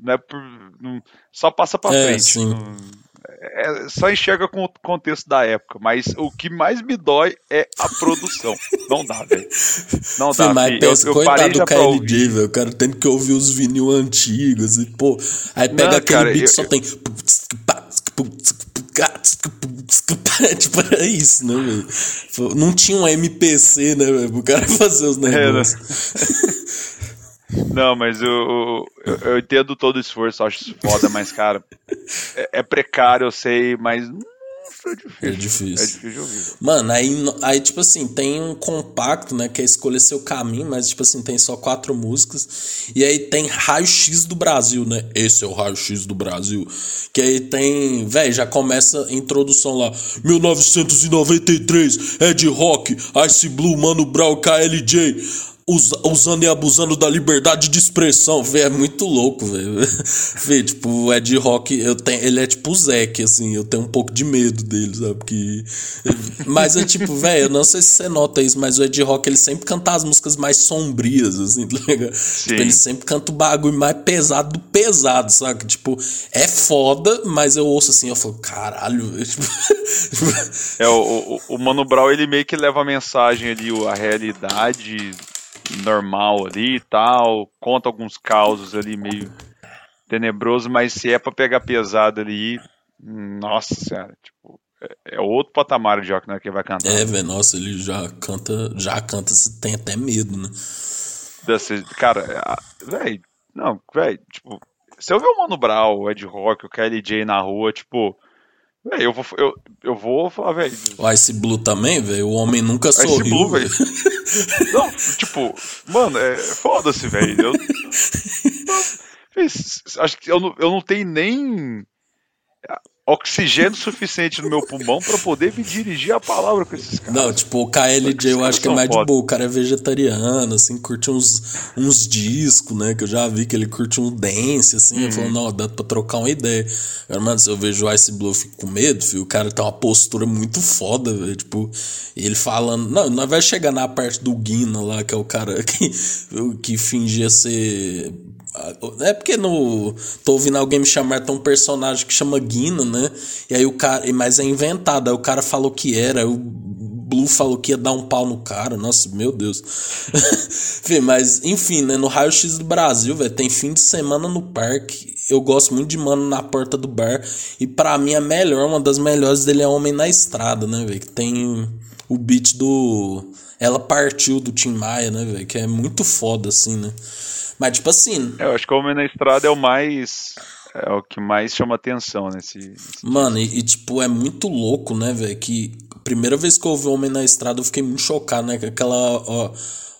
não é por, não- só passa pra É, frente. sim. Não- é- só enxerga com o contexto da época. Mas o que mais me dói é a produção. Não dá, velho. Não Fih, dá, mas. Eu, pensa, eu coitado parei do. KLJ, velho. O cara tendo que ouvir os vinil antigos e, pô. Aí pega Não, aquele cara, beat eu- só eu- tem. Tipo, é isso, né, velho? Não tinha um MPC, né, velho? O cara fazer os negócios. Não, mas eu, eu, eu entendo todo o esforço, acho isso foda, mas, cara, é, é precário, eu sei, mas hum, é difícil. É difícil. É difícil de ouvir. Mano, aí, aí, tipo assim, tem um compacto, né? Que é escolher seu caminho, mas, tipo assim, tem só quatro músicas. E aí tem Raio-X do Brasil, né? Esse é o Raio-X do Brasil. Que aí tem. Véi, já começa a introdução lá. 1993, Ed Rock, Ice Blue, Mano Brown, KLJ. Us- Usando e abusando da liberdade de expressão, velho, é muito louco, velho. Vê, tipo, o Ed Rock, eu tenho, ele é tipo o Zack, assim, eu tenho um pouco de medo dele, sabe? Porque... Mas é tipo, velho, eu não sei se você nota isso, mas o Ed Rock, ele sempre canta as músicas mais sombrias, assim, tá ligado? Tipo, ele sempre canta o bagulho mais pesado do pesado, sabe? Tipo, é foda, mas eu ouço assim, eu falo, caralho, velho, tipo... É, o, o, o Mano Brown, ele meio que leva a mensagem ali, a realidade normal ali e tal, conta alguns causos ali meio tenebroso, mas se é pra pegar pesado ali, nossa senhora, tipo, é, é outro patamar de rock né, que vai cantar. É, velho, nossa, ele já canta, já canta, você tem até medo, né? Desse- cara, velho, não, velho, tipo, se eu ver o Mano Brown, o Ed Rock, o KLJ na rua, tipo, velho, eu vou, eu, eu vou falar, velho, O Ice Blue também, velho, o homem nunca Ice sorriu, Blue, velho. Não, tipo, mano, é foda-se, velho. Eu- acho que eu não, eu não tenho nem oxigênio suficiente no meu pulmão pra poder me dirigir a palavra com esses caras. Não, tipo, o KLJ eu acho que é mais de foda. boa. O cara é vegetariano, assim, curte uns, uns discos, né? Que eu já vi que ele curte um dance, assim. Uhum. falou, não, dá pra trocar uma ideia. Agora, mano, se eu vejo o Ice Blue, eu fico com medo, filho. O cara tem uma postura muito foda, velho. Tipo, ele falando. Não, nós vai chegar na parte do Guina lá, que é o cara que, que fingia ser. É porque no. Tô ouvindo alguém me chamar, tem um personagem que chama Guina, né? E aí o cara. Mas é inventado. Aí o cara falou que era. O Blue falou que ia dar um pau no cara. Nossa, meu Deus. Fê, mas, enfim, né? No Raio X do Brasil, velho, tem fim de semana no parque. Eu gosto muito de mano na porta do bar. E pra mim a melhor, uma das melhores dele é Homem na Estrada, né, velho? Que tem o beat do. Ela partiu do Tim Maia, né, velho? Que é muito foda, assim, né? Mas, tipo assim, É, eu acho que o Homem na Estrada é o mais. É o que mais chama atenção nesse. nesse- Mano, e, e, tipo, é muito louco, né, velho? Que a primeira vez que eu ouvi o Homem na Estrada eu fiquei muito chocado, né? Que Aquela ó,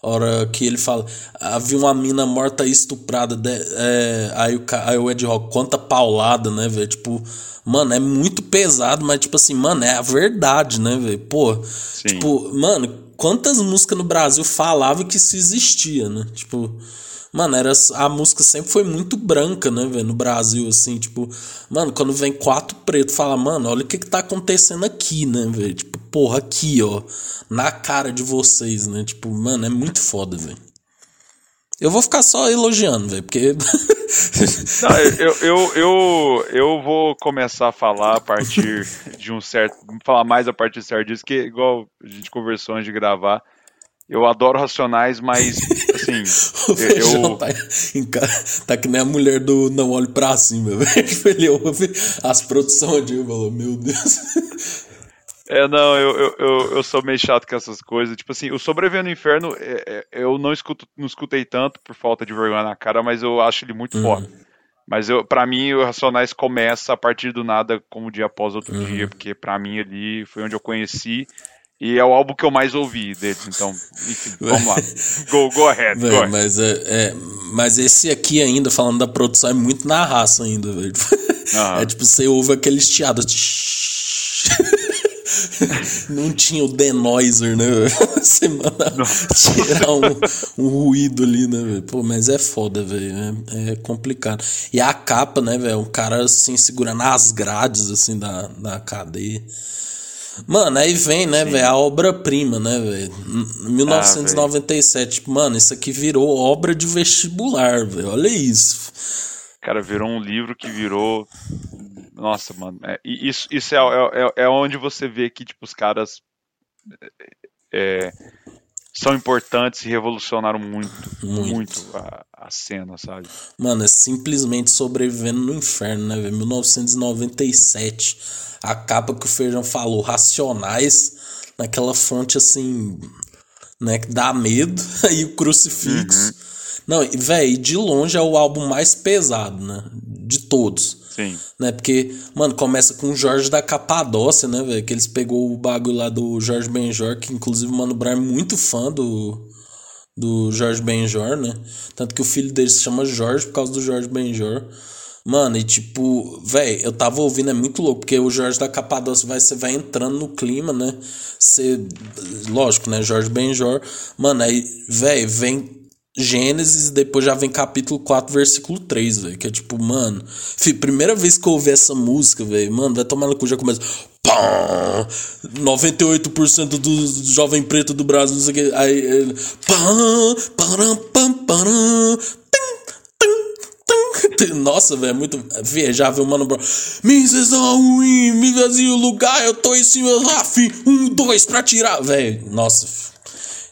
hora que ele fala, havia uma mina morta e estuprada. de- é, aí, o, aí o Ed Rock conta paulada, né, velho? Tipo, mano, é muito pesado, mas, tipo assim, mano, é a verdade, né, velho? Pô, tipo, mano, quantas músicas no Brasil falavam que isso existia, né? Tipo. Mano, era, a música sempre foi muito branca, né, velho, no Brasil, assim, tipo, mano, quando vem quatro pretos, fala, mano, olha o que que tá acontecendo aqui, né, velho, tipo, porra, aqui, ó, na cara de vocês, né, tipo, mano, é muito foda, velho. Eu vou ficar só elogiando, velho, porque... Não, eu, eu, eu, eu vou começar a falar a partir de um certo. Falar mais a partir de certo disso, que igual a gente conversou antes de gravar. Eu adoro Racionais, mas assim. O feijão eu, tá, em tá que nem a mulher do Não Olhe Pra Cima, velho. Ele ouve as produções de falou, meu Deus. É, não, eu, eu, eu, eu sou meio chato com essas coisas. Tipo assim, o Sobrevivendo no Inferno, é, é, eu não, escuto, não escutei tanto por falta de vergonha na cara, mas eu acho ele muito foda. Mas eu, pra mim, o Racionais começa a partir do nada, como dia após outro dia, porque pra mim ali foi onde eu conheci. E é o álbum que eu mais ouvi deles, então, enfim, vamos lá. Go, go ahead, go ahead. mas, é, é- mas esse aqui ainda, falando da produção, é muito na raça ainda, velho. Aham. É tipo, você ouve aquele tsh, Não tinha o denoiser, né? Você manda tirar um, um, ruído ali, né, velho? Pô, mas é foda, velho. É, é, complicado. E a capa, né, velho? Um cara assim segurando as grades, assim, da, da cadeia. Mano, aí vem, né, velho, a obra-prima, né, velho? 1997. Ah, mano, isso aqui virou obra de vestibular, velho. Olha isso. Cara, virou um livro que virou. Nossa, mano. É, isso isso é, é, é onde você vê que, tipo, os caras. É, são importantes e revolucionaram muito, muito, muito a, a, cena, sabe? Mano, é simplesmente sobrevivendo no inferno, né, velho? 1997 a capa que o Feijão falou, Racionais, naquela fonte assim, né, que dá medo, aí o Crucifixo. Uhum. Não, velho, de longe é o álbum mais pesado, né, de todos. Sim. Né, porque, mano, começa com o Jorge da Capadócia, né, velho, que eles pegou o bagulho lá do Jorge Benjor, que inclusive o Mano Brown é muito fã do do Jorge Benjor, né? Tanto que o filho dele se chama Jorge por causa do Jorge Benjor. Mano, e tipo, velho, eu tava ouvindo, é muito louco, porque o Jorge da Capadócia vai, você vai entrando no clima, né? Você, lógico, né? Jorge Benjor. Mano, aí, velho, vem Gênesis depois já vem capítulo 4, versículo 3, velho. Que é tipo, mano. Filho, primeira vez que eu ouvi essa música, velho, mano, vai tomar no cu, já começa. Pam! 98% do jovem preto do Brasil, não sei o que. Aí ele. Param. Nossa, velho, é muito viajável, mano, bro. Mrs. ruim, me vazio lugar, eu tô em cima, Raf, um, dois pra tirar, velho. Nossa,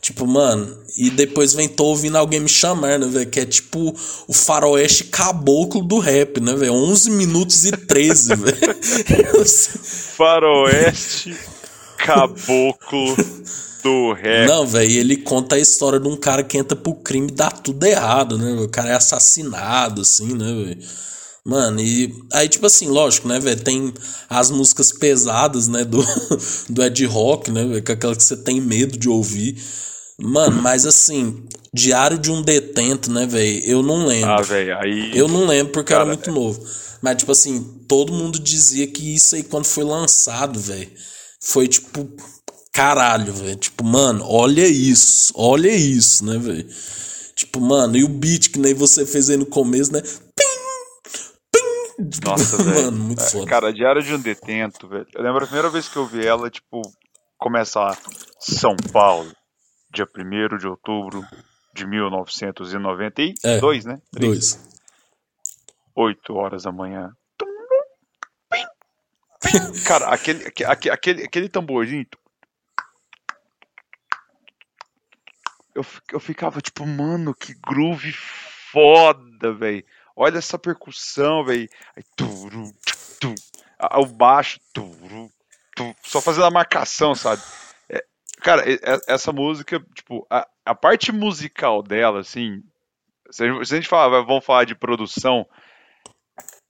tipo, mano, e depois vem tô ouvindo alguém me chamar, né, velho, que é tipo o faroeste caboclo do rap, né, velho, 11 minutos e 13, velho. faroeste caboclo do rap. Não, velho, ele conta a história de um cara que entra pro crime e dá tudo errado, né? O cara é assassinado, assim, né, velho? Mano, e aí, tipo assim, lógico, né, velho? Tem as músicas pesadas, né, do, do Ed Rock, né, velho? Que é aquela que você tem medo de ouvir. Mano, mas assim, Diário de um Detento, né, velho? Eu não lembro. Ah, velho, aí. Eu não lembro porque cara, era muito é... novo. Mas, tipo assim, todo mundo dizia que isso aí, quando foi lançado, velho, foi tipo caralho, velho. Tipo, mano, olha isso, olha isso, né, velho? Tipo, mano, e o beat que nem você fez aí no começo, né? Pim, pim. Nossa, velho. Mano, muito é, foda. Cara, Diário de um Detento, velho. Eu lembro a primeira vez que eu vi ela, tipo, começa lá. São Paulo, dia 1 de outubro de 1992, é, né? 2. 8 horas da manhã. Cara, aquele, aquele, aquele, aquele tamborzinho eu, eu ficava tipo, mano, que groove foda, velho. Olha essa percussão, velho. O baixo, turu, turu, só fazendo a marcação, sabe? É, cara, essa música, tipo, a, a parte musical dela, assim, se a gente, falar, vamos falar de produção,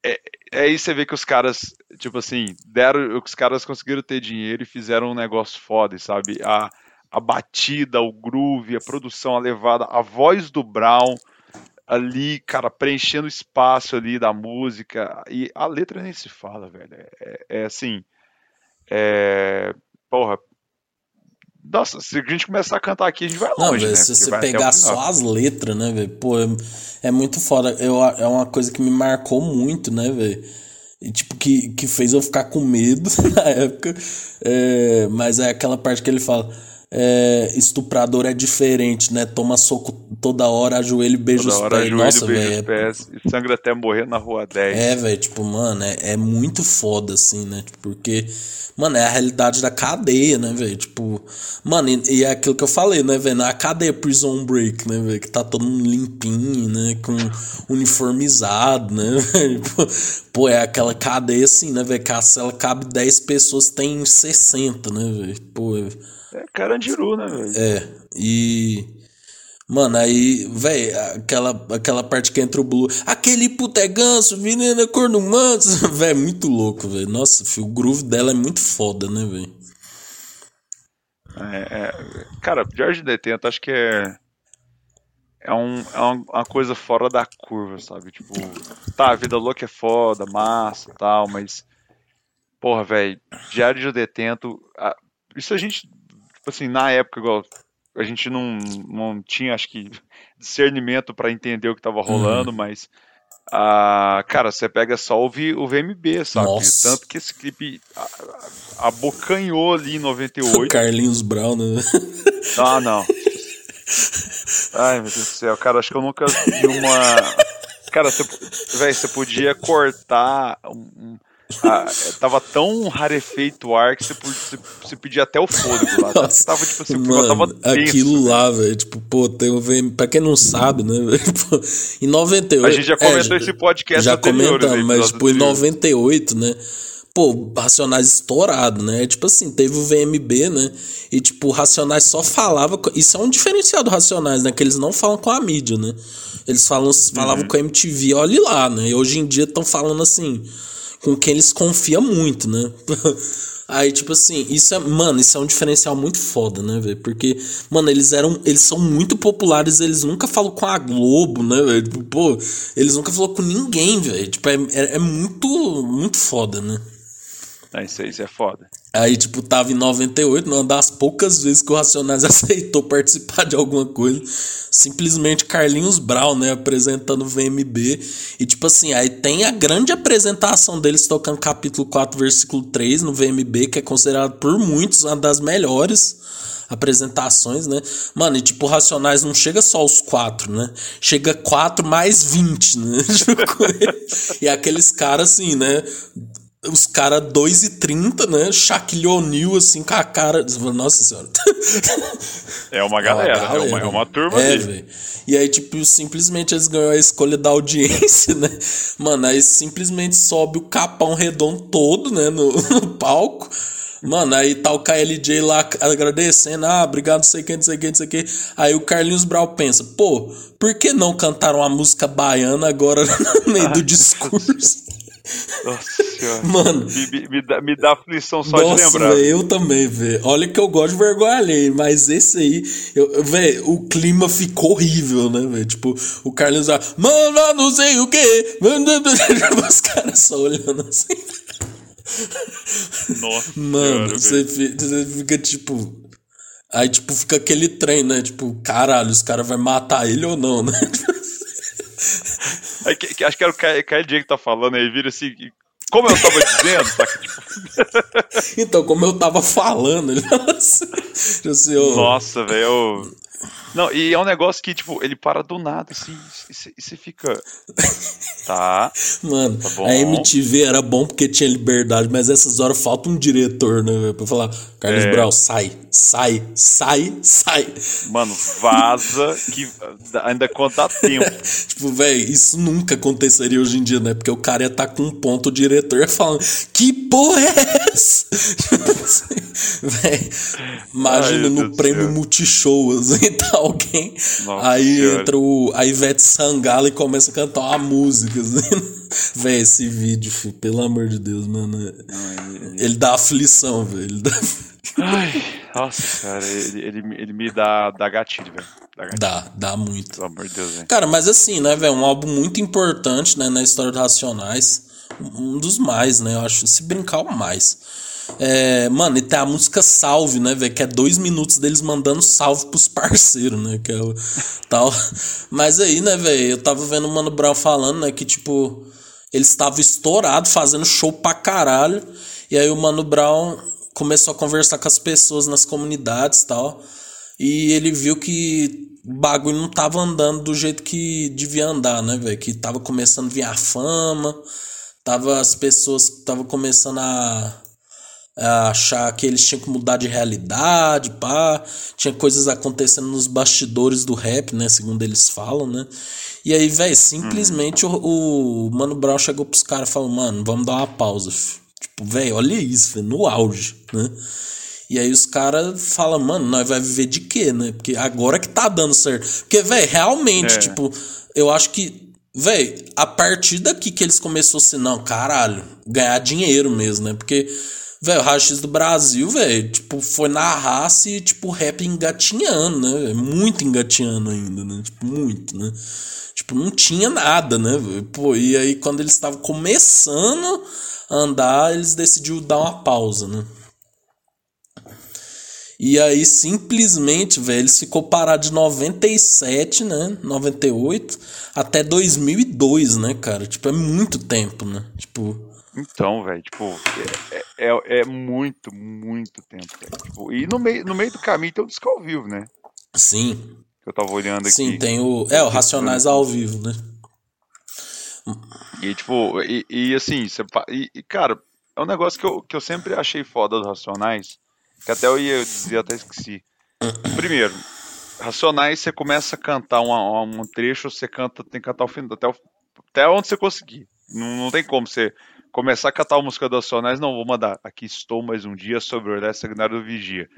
é, é aí você vê que os caras, tipo assim, deram, os caras conseguiram ter dinheiro e fizeram um negócio foda, sabe? A, a batida, o groove, a produção, a levada, a voz do Brown ali, cara, preenchendo o espaço ali da música. E a letra nem se fala, velho. É, é assim. É, porra. Nossa, se a gente começar a cantar aqui, a gente vai longe, Não, véio, né? Se você pegar só as letras, né, velho? Pô, é, é, muito foda. Eu, é uma coisa que me marcou muito, né, velho? E, tipo, que, que fez eu ficar com medo na época. É, mas é aquela parte que ele fala é, estuprador é diferente, né? Toma soco toda hora, ajoelho e beija toda os hora, pés. Nossa, velho. É... E sangra até morrer na rua 10. É, velho, tipo, mano, é, é muito foda, assim, né? Porque, mano, é a realidade da cadeia, né, velho? Tipo, mano, e, e, é aquilo que eu falei, né, velho? Na cadeia Prison Break, né, velho? Que tá todo mundo limpinho, né? Com uniformizado, né, velho? Pô, é aquela cadeia assim, né, velho? Que a cela cabe 10 pessoas, tem 60, né, velho? Pô, é é Carandiru, né, velho? É. E. Mano, aí, velho, aquela, aquela parte que entra o Blue. Aquele puta é ganso, veneno corno manso. velho, é muito louco, velho. Nossa, filho, o groove dela é muito foda, né, velho? É, é, cara, George Detento, acho que é. É, um, é uma coisa fora da curva, sabe? Tipo, tá, a vida louca é foda, massa tal, mas Porra, velho, Diário de Detento. a- Isso a gente, assim, na época, igual, a gente não, não tinha, acho que, discernimento pra entender o que tava rolando, mas. ah, cara, você pega só ouvir o VMB, sabe? Nossa. Tanto que esse clipe abocanhou ali em O 98. Carlinhos Brown, né? Ah, não. Ai, meu Deus do céu, cara, acho que eu nunca vi uma. Cara, você, você podia cortar. Um- ah, tava tão rarefeito o ar que você, você, você pedia até o fôlego lá. Nossa, Tava tipo assim, o clima tava Mano, tenso. aquilo lá, velho, tipo, pô, tem um VM, pra quem não sabe, né, tipo, em 98... A gente já comentou é, esse podcast Já comentamos, né, mas, tipo, em anterior. 98, né, pô, Racionais estourado, né, tipo assim, teve o VMB, né, e, tipo, Racionais só falava, isso é um diferencial do Racionais, né, que eles não falam com a mídia, né, eles falam, falavam Uhum. com a MTV, olhe lá, né, e hoje em dia estão falando assim, com quem eles confiam muito, né? Aí, tipo assim, isso é, mano, isso é um diferencial muito foda, né, velho? Porque, mano, eles eram, eles são muito populares, eles nunca falam com a Globo, né, velho? Tipo, pô, eles nunca falam com ninguém, velho. Tipo, é, é, é muito, muito foda, né? Isso é foda. Aí, tipo, tava em 98, uma das poucas vezes que o Racionais aceitou participar de alguma coisa. Simplesmente Carlinhos Brown, né, apresentando o VMB. E, tipo assim, aí tem a grande apresentação deles tocando capítulo 4, versículo 3 no VMB, que é considerado por muitos uma das melhores apresentações, né? Mano, e tipo, Racionais não chega só aos quatro, né? Chega quatro mais 20, né? Tipo, e aqueles caras assim, né? Os caras 2,30, né? Shaquille O'Neal, assim, com a cara. Nossa senhora. É uma galera, é uma, é uma turma É, velho. E aí, tipo, simplesmente eles ganham a escolha da audiência, né? Mano, aí simplesmente sobe o capão redondo todo, né? No, no palco. Mano, aí tá o KLJ lá agradecendo, ah, obrigado, não sei quem, não sei quem, não sei quem. Aí o Carlinhos Brau pensa, pô, por que não cantaram a música baiana agora no meio do discurso? Nossa senhora. Mano, Me, me- dá, me dá aflição só de nossa, lembrar. velho, eu também, velho. Olha que eu gosto de vergonha alheia, mas esse aí, velho, o clima ficou horrível, né, velho? Tipo, o Carlinhos lá, mano, não sei o quê. Os caras só olhando assim. Nossa Mano, senhora, você velho. fi- você fica tipo. Aí, tipo, fica aquele trem, né? Tipo, caralho, os caras vão matar ele ou não, né? Aí, que- que- acho que era o K- KLJ que tá falando aí, vira assim. Como eu tava dizendo, saca? Tipo, então, como eu tava falando, ele fala assim. assim, nossa, velho. Não, e é um negócio que, tipo, ele para do nada, assim, e você- fica. Tá. Mano, Tá bom. a MTV era bom porque tinha liberdade, mas essas horas falta um diretor, né, velho? Pra falar, Carlos É. Brau, sai, sai, sai, sai. Mano, vaza que ainda conta tempo. Tipo, velho, isso nunca aconteceria hoje em dia, né? Porque o cara ia estar com um ponto, o diretor ia falando, que porra é essa? Tipo assim, velho, imagina Ai, no prêmio. Multishow, assim, tá alguém, Nossa aí Senhora. entra o, a Ivete Sangalo e começa a cantar uma música, assim. Véi, esse vídeo, filho, pelo amor de Deus, mano. é- Ele dá aflição, velho. Ele dá... Ai, nossa, cara, ele, ele, ele me dá, dá gatilho, velho. Dá dá, dá muito. pelo amor de Deus, velho. Cara, mas assim, né, velho? Um álbum muito importante, né, na história dos Racionais. Um dos mais, né? Eu acho. Se brincar, o mais. É, mano, e tem a música Salve, né, velho? Que é dois minutos deles mandando salve pros parceiros, né? Que é o tal. Mas aí, né, velho? Eu tava vendo o Mano Brown falando, né? Que tipo. Eles estavam estourados, fazendo show pra caralho. E aí o Mano Brown começou a conversar com as pessoas nas comunidades tal. E ele viu que o bagulho não tava andando do jeito que devia andar, né, velho? Que tava começando a vir a fama, tava as pessoas tava começando a achar que eles tinham que mudar de realidade, pá. Tinha coisas acontecendo nos bastidores do rap, né, segundo eles falam, né? E aí, velho, simplesmente o, o Mano Brown chegou pros caras e falou: "Mano, vamos dar uma pausa". fi." Tipo, velho, olha isso, no auge, né? E aí os caras falam, mano, nós vai viver de quê, né? Porque agora que tá dando certo. Porque, velho, realmente, É. tipo, eu acho que, velho, a partir daqui que eles começaram assim, não, caralho, ganhar dinheiro mesmo, né? Porque, velho, Rachis do Brasil, velho, tipo, foi na raça e, tipo, rap engatinhando, né? Muito engatinhando ainda, né? Tipo, muito, né? Tipo, não tinha nada, né? Pô, e aí quando eles estavam começando andar, eles decidiram dar uma pausa, né? E aí, simplesmente, velho, eles ficou parado de 97, né? 98 até 2002, né, cara? Tipo, é muito tempo, né? Tipo. Então, velho, tipo, é, é, é, muito, muito tempo, Tipo, e no meio, no meio do caminho tem o disco ao vivo, né? Sim. Que eu tava olhando aqui. Sim, tem o. É, o Racionais ao vivo, né? E, tipo, e, e assim, você, e, e, cara, é um negócio que eu, que eu sempre achei foda dos Racionais que até eu ia dizer, até esqueci. Primeiro, Racionais, você começa a cantar um, um trecho, você canta, tem que cantar o fim, até, o, até onde você conseguir. Não, não tem como você começar a cantar a música dos Racionais, não, vou mandar. Aqui estou mais um dia sobre o Orlando Sagnário do Vigia.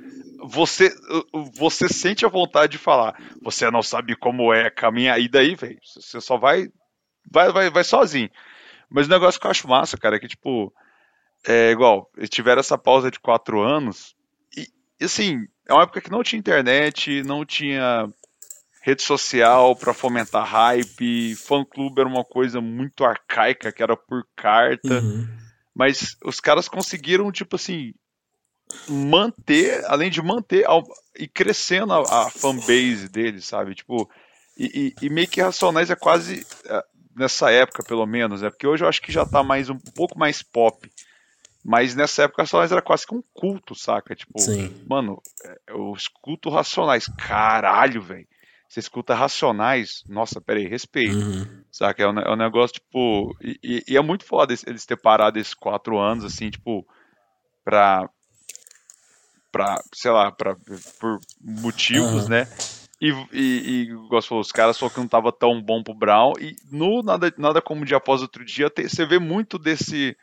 Você, você sente a vontade de falar, você não sabe como é caminhar, e daí, velho, você só vai, vai, vai, vai sozinho. Mas o negócio que eu acho massa, cara, é que, tipo, é igual, eles tiveram essa pausa de quatro anos, e assim, é uma época que não tinha internet, não tinha rede social para fomentar hype, fã-clube era uma coisa muito arcaica, que era por carta. Uhum. Mas os caras conseguiram, tipo assim, manter, além de manter e crescendo a, a fanbase deles, sabe? Tipo, e, e, e, meio que Racionais é quase, é, nessa época pelo menos, né? Porque hoje eu acho que já tá mais um pouco mais pop. Mas nessa época Racionais era quase que um culto, saca? Tipo, Sim. mano, é, eu escuto Racionais. Caralho, velho. Você escuta Racionais, nossa, peraí, respeito. Uhum. Saca? É um, é um, negócio, tipo. E, e, é muito foda eles ter parado esses quatro anos, assim, tipo, pra. pra sei lá, pra, por motivos, uhum. né? E, e, e gosto falou, os caras falou que não tava tão bom pro Brown. E no Nada, nada Como Dia Após Outro Dia, você vê muito desse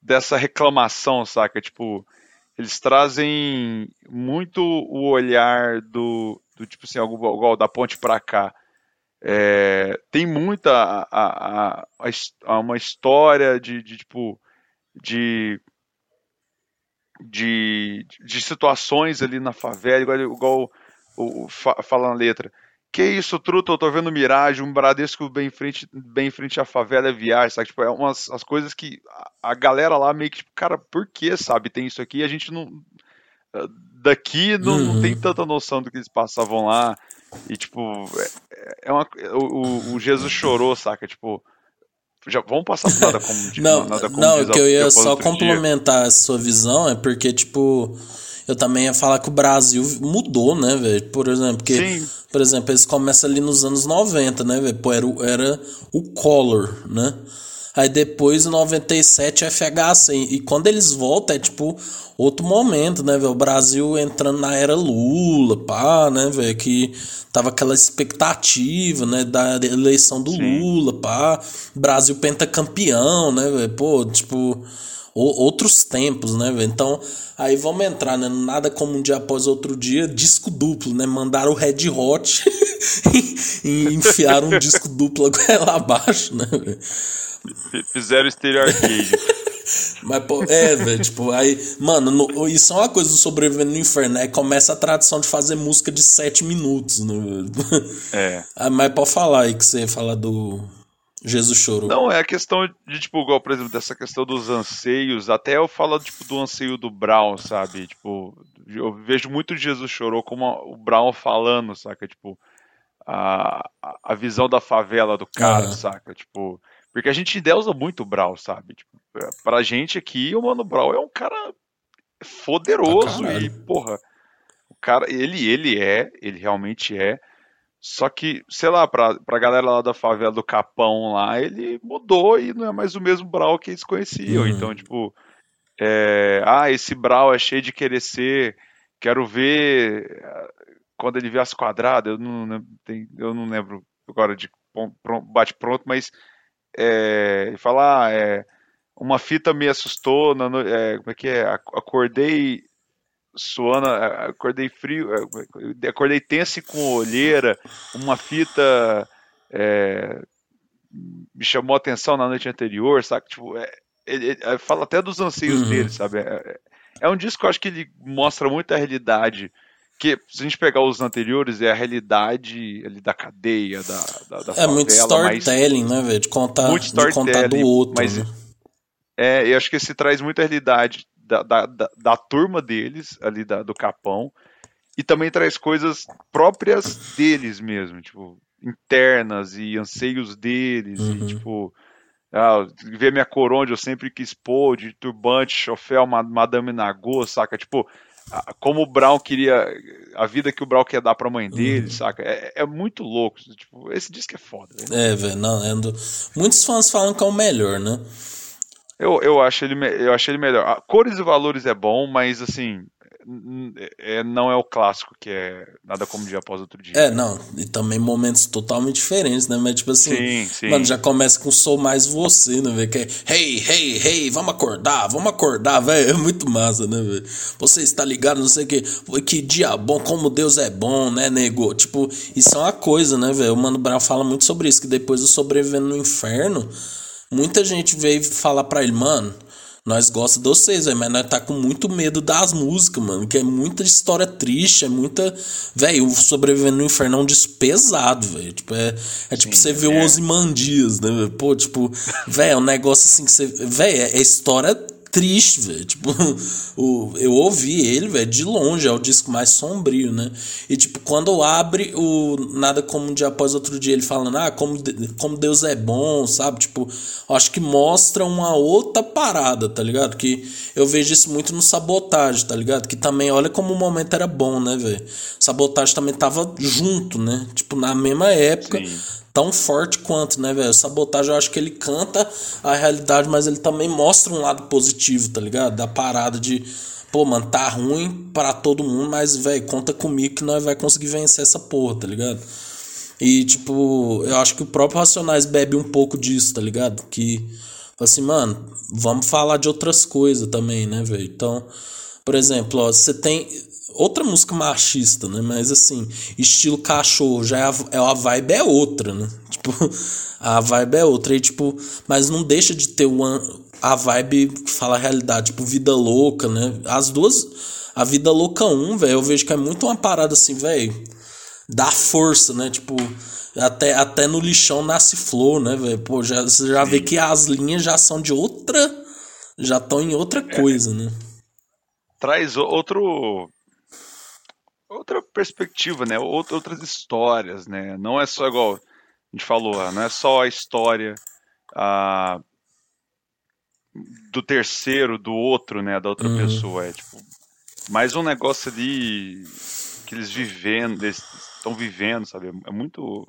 dessa reclamação, saca? Tipo, eles trazem muito o olhar do, do tipo assim, igual da ponte para cá. É, tem muita a, a, a, uma história de, de tipo de, de, de situações ali na favela, igual, igual o, o, fala na letra. Que isso, truta, eu tô vendo miragem, um Bradesco bem em frente, bem em frente à favela é viagem, sabe? Tipo, é umas as coisas que a, a galera lá meio que, tipo, cara, por que, sabe? Tem isso aqui e a gente não. Daqui não, uhum. não, tem tanta noção do que eles passavam lá. E, tipo, é, é uma, o, o Jesus chorou, saca? Tipo, já vamos passar por nada como não nada como não que eu ia só complementar dia. a sua visão é porque tipo eu também ia falar que o Brasil mudou né velho por exemplo porque Sim. Por exemplo, eles começam ali nos anos 90, né, velho? Pô, era, era o Collor, né? Aí depois, em 97, o FHC. E quando eles voltam, é tipo outro momento, né, velho? O Brasil entrando na era Lula, pá, né, velho? Que tava aquela expectativa, né, da eleição do Sim. Lula, pá. Brasil pentacampeão, né, velho? Pô, tipo outros tempos, né, velho? Então, aí vamos entrar, né? Nada como um dia após outro dia, disco duplo, né? Mandaram o Red Hot e enfiaram um disco duplo lá abaixo, né, véio? Fizeram stereo arcade. Mas, pô, é, velho, tipo, aí, mano, no, isso é uma coisa do sobrevivendo no inferno, né? Começa a tradição de fazer música de 7 minutos, né? É. Ah, mas pode falar aí que você fala do Jesus chorou. Não, é a questão de, tipo, igual, por exemplo, dessa questão dos anseios, até eu falo, tipo, do anseio do Brown, sabe? Tipo, eu vejo muito Jesus chorou como o Brown falando, saca? Tipo, a, a visão da favela do cara, uhum. saca? Tipo, porque a gente deusa muito o Brown, sabe? Tipo, pra gente aqui, o Mano Brown é um cara poderoso ah, e, porra, o cara, ele, ele é, ele realmente é, só que, sei lá, pra, pra galera lá da favela do Capão lá, ele mudou e não é mais o mesmo Brawl que eles conheciam. Uhum. Então, tipo, é, ah, esse Brawl é cheio de querer ser, quero ver quando ele vê as quadradas, eu não, eu não lembro agora de bate pronto, mas é, ele fala, ah, é, uma fita me assustou, na, é, como é que é, acordei suando, acordei frio, acordei tenso e com olheira, uma fita é, me chamou a atenção na noite anterior, sabe? Tipo, é, ele, ele, fala até dos anseios uhum. dele, sabe? É, é, um disco que eu acho que ele mostra muito a realidade. Que, se a gente pegar os anteriores, é a realidade ali da cadeia, da, da, da É muito storytelling, né, velho? De contar, de contar do outro. Mas, né? É, eu acho que esse traz muita realidade da, da, da, da turma deles, ali da, do Capão, e também traz coisas próprias deles mesmo, tipo, internas e anseios deles, Uhum. e tipo, ah, ver minha coroa onde eu sempre quis pôr, de turbante, chofel, ma- madame Nagô, saca? Tipo, como o Brown queria, a vida que o Brown quer dar pra mãe dele, Uhum. saca? É, é muito louco, tipo, esse disco é foda, velho. É, velho, não, é do- muitos fãs falam que é o melhor, né? Eu, eu, acho ele, eu achei ele melhor. Cores e Valores é bom, mas assim, é, não é o clássico que é Nada Como Dia Após Outro Dia. É, não, e também momentos totalmente diferentes, né? Mas tipo assim, Sim, sim. mano, já começa com Sou Mais Você, né, velho? Que é, hey, hey, hey, vamos acordar, vamos acordar, velho. É muito massa, né, velho? Você está ligado, não sei o que, que dia bom, como Deus é bom, né, nego? Tipo, isso é uma coisa, né, velho? O Mano Brown fala muito sobre isso, que depois do Sobrevivendo no Inferno, muita gente veio falar pra ele, mano. Nós gosta de vocês, velho, mas nós tá com muito medo das músicas, mano. Que é muita história triste, é muita. Velho, o Sobrevivendo no Inferno é um disco pesado, velho. Tipo, é, é tipo você ver o é. Osimandias, né, velho? Pô, tipo, velho, é um negócio assim que você. Velho, é, é história triste, velho. Tipo, o, eu ouvi ele, velho, de longe, é o disco mais sombrio, né? E, tipo, quando abre o Nada Como Um Dia Após Outro Dia, ele falando, ah, como, como Deus é bom, sabe? Tipo, acho que mostra uma outra parada, tá ligado? Que eu vejo isso muito no Sabotagem, tá ligado? Que também, olha como o momento era bom, né, velho? Sabotagem também tava junto, né? Tipo, na mesma época Sim. Tão forte quanto, né, velho? Sabotagem, eu acho que ele canta a realidade, mas ele também mostra um lado positivo, tá ligado? Da parada de, pô, mano, tá ruim pra todo mundo, mas, velho, conta comigo que nós vai conseguir vencer essa porra, tá ligado? E, tipo, eu acho que o próprio Racionais bebe um pouco disso, tá ligado? Que, assim, mano, vamos falar de outras coisas também, né, velho? Então, por exemplo, ó, você tem outra música machista, né? Mas assim, estilo cachorro, já é a, é a vibe é outra, né? Tipo, a vibe é outra. E, tipo, mas não deixa de ter uma, a vibe que fala a realidade, tipo, vida louca, né? As duas. A vida louca 1, velho, eu vejo que é muito uma parada assim, velho. Dá força, né? Tipo, até, até no lixão nasce flor, né, velho? Pô, já, você já vê que as linhas já são de outra. Já estão em outra coisa, né? Traz outro. Outra perspectiva, né? Out- Outras histórias, né? Não é só igual a gente falou, ah, não é só a história ah, do terceiro, do outro, né? Da outra Uhum. pessoa. É tipo. Mais um negócio ali que eles vivendo, eles estão vivendo, sabe? É muito.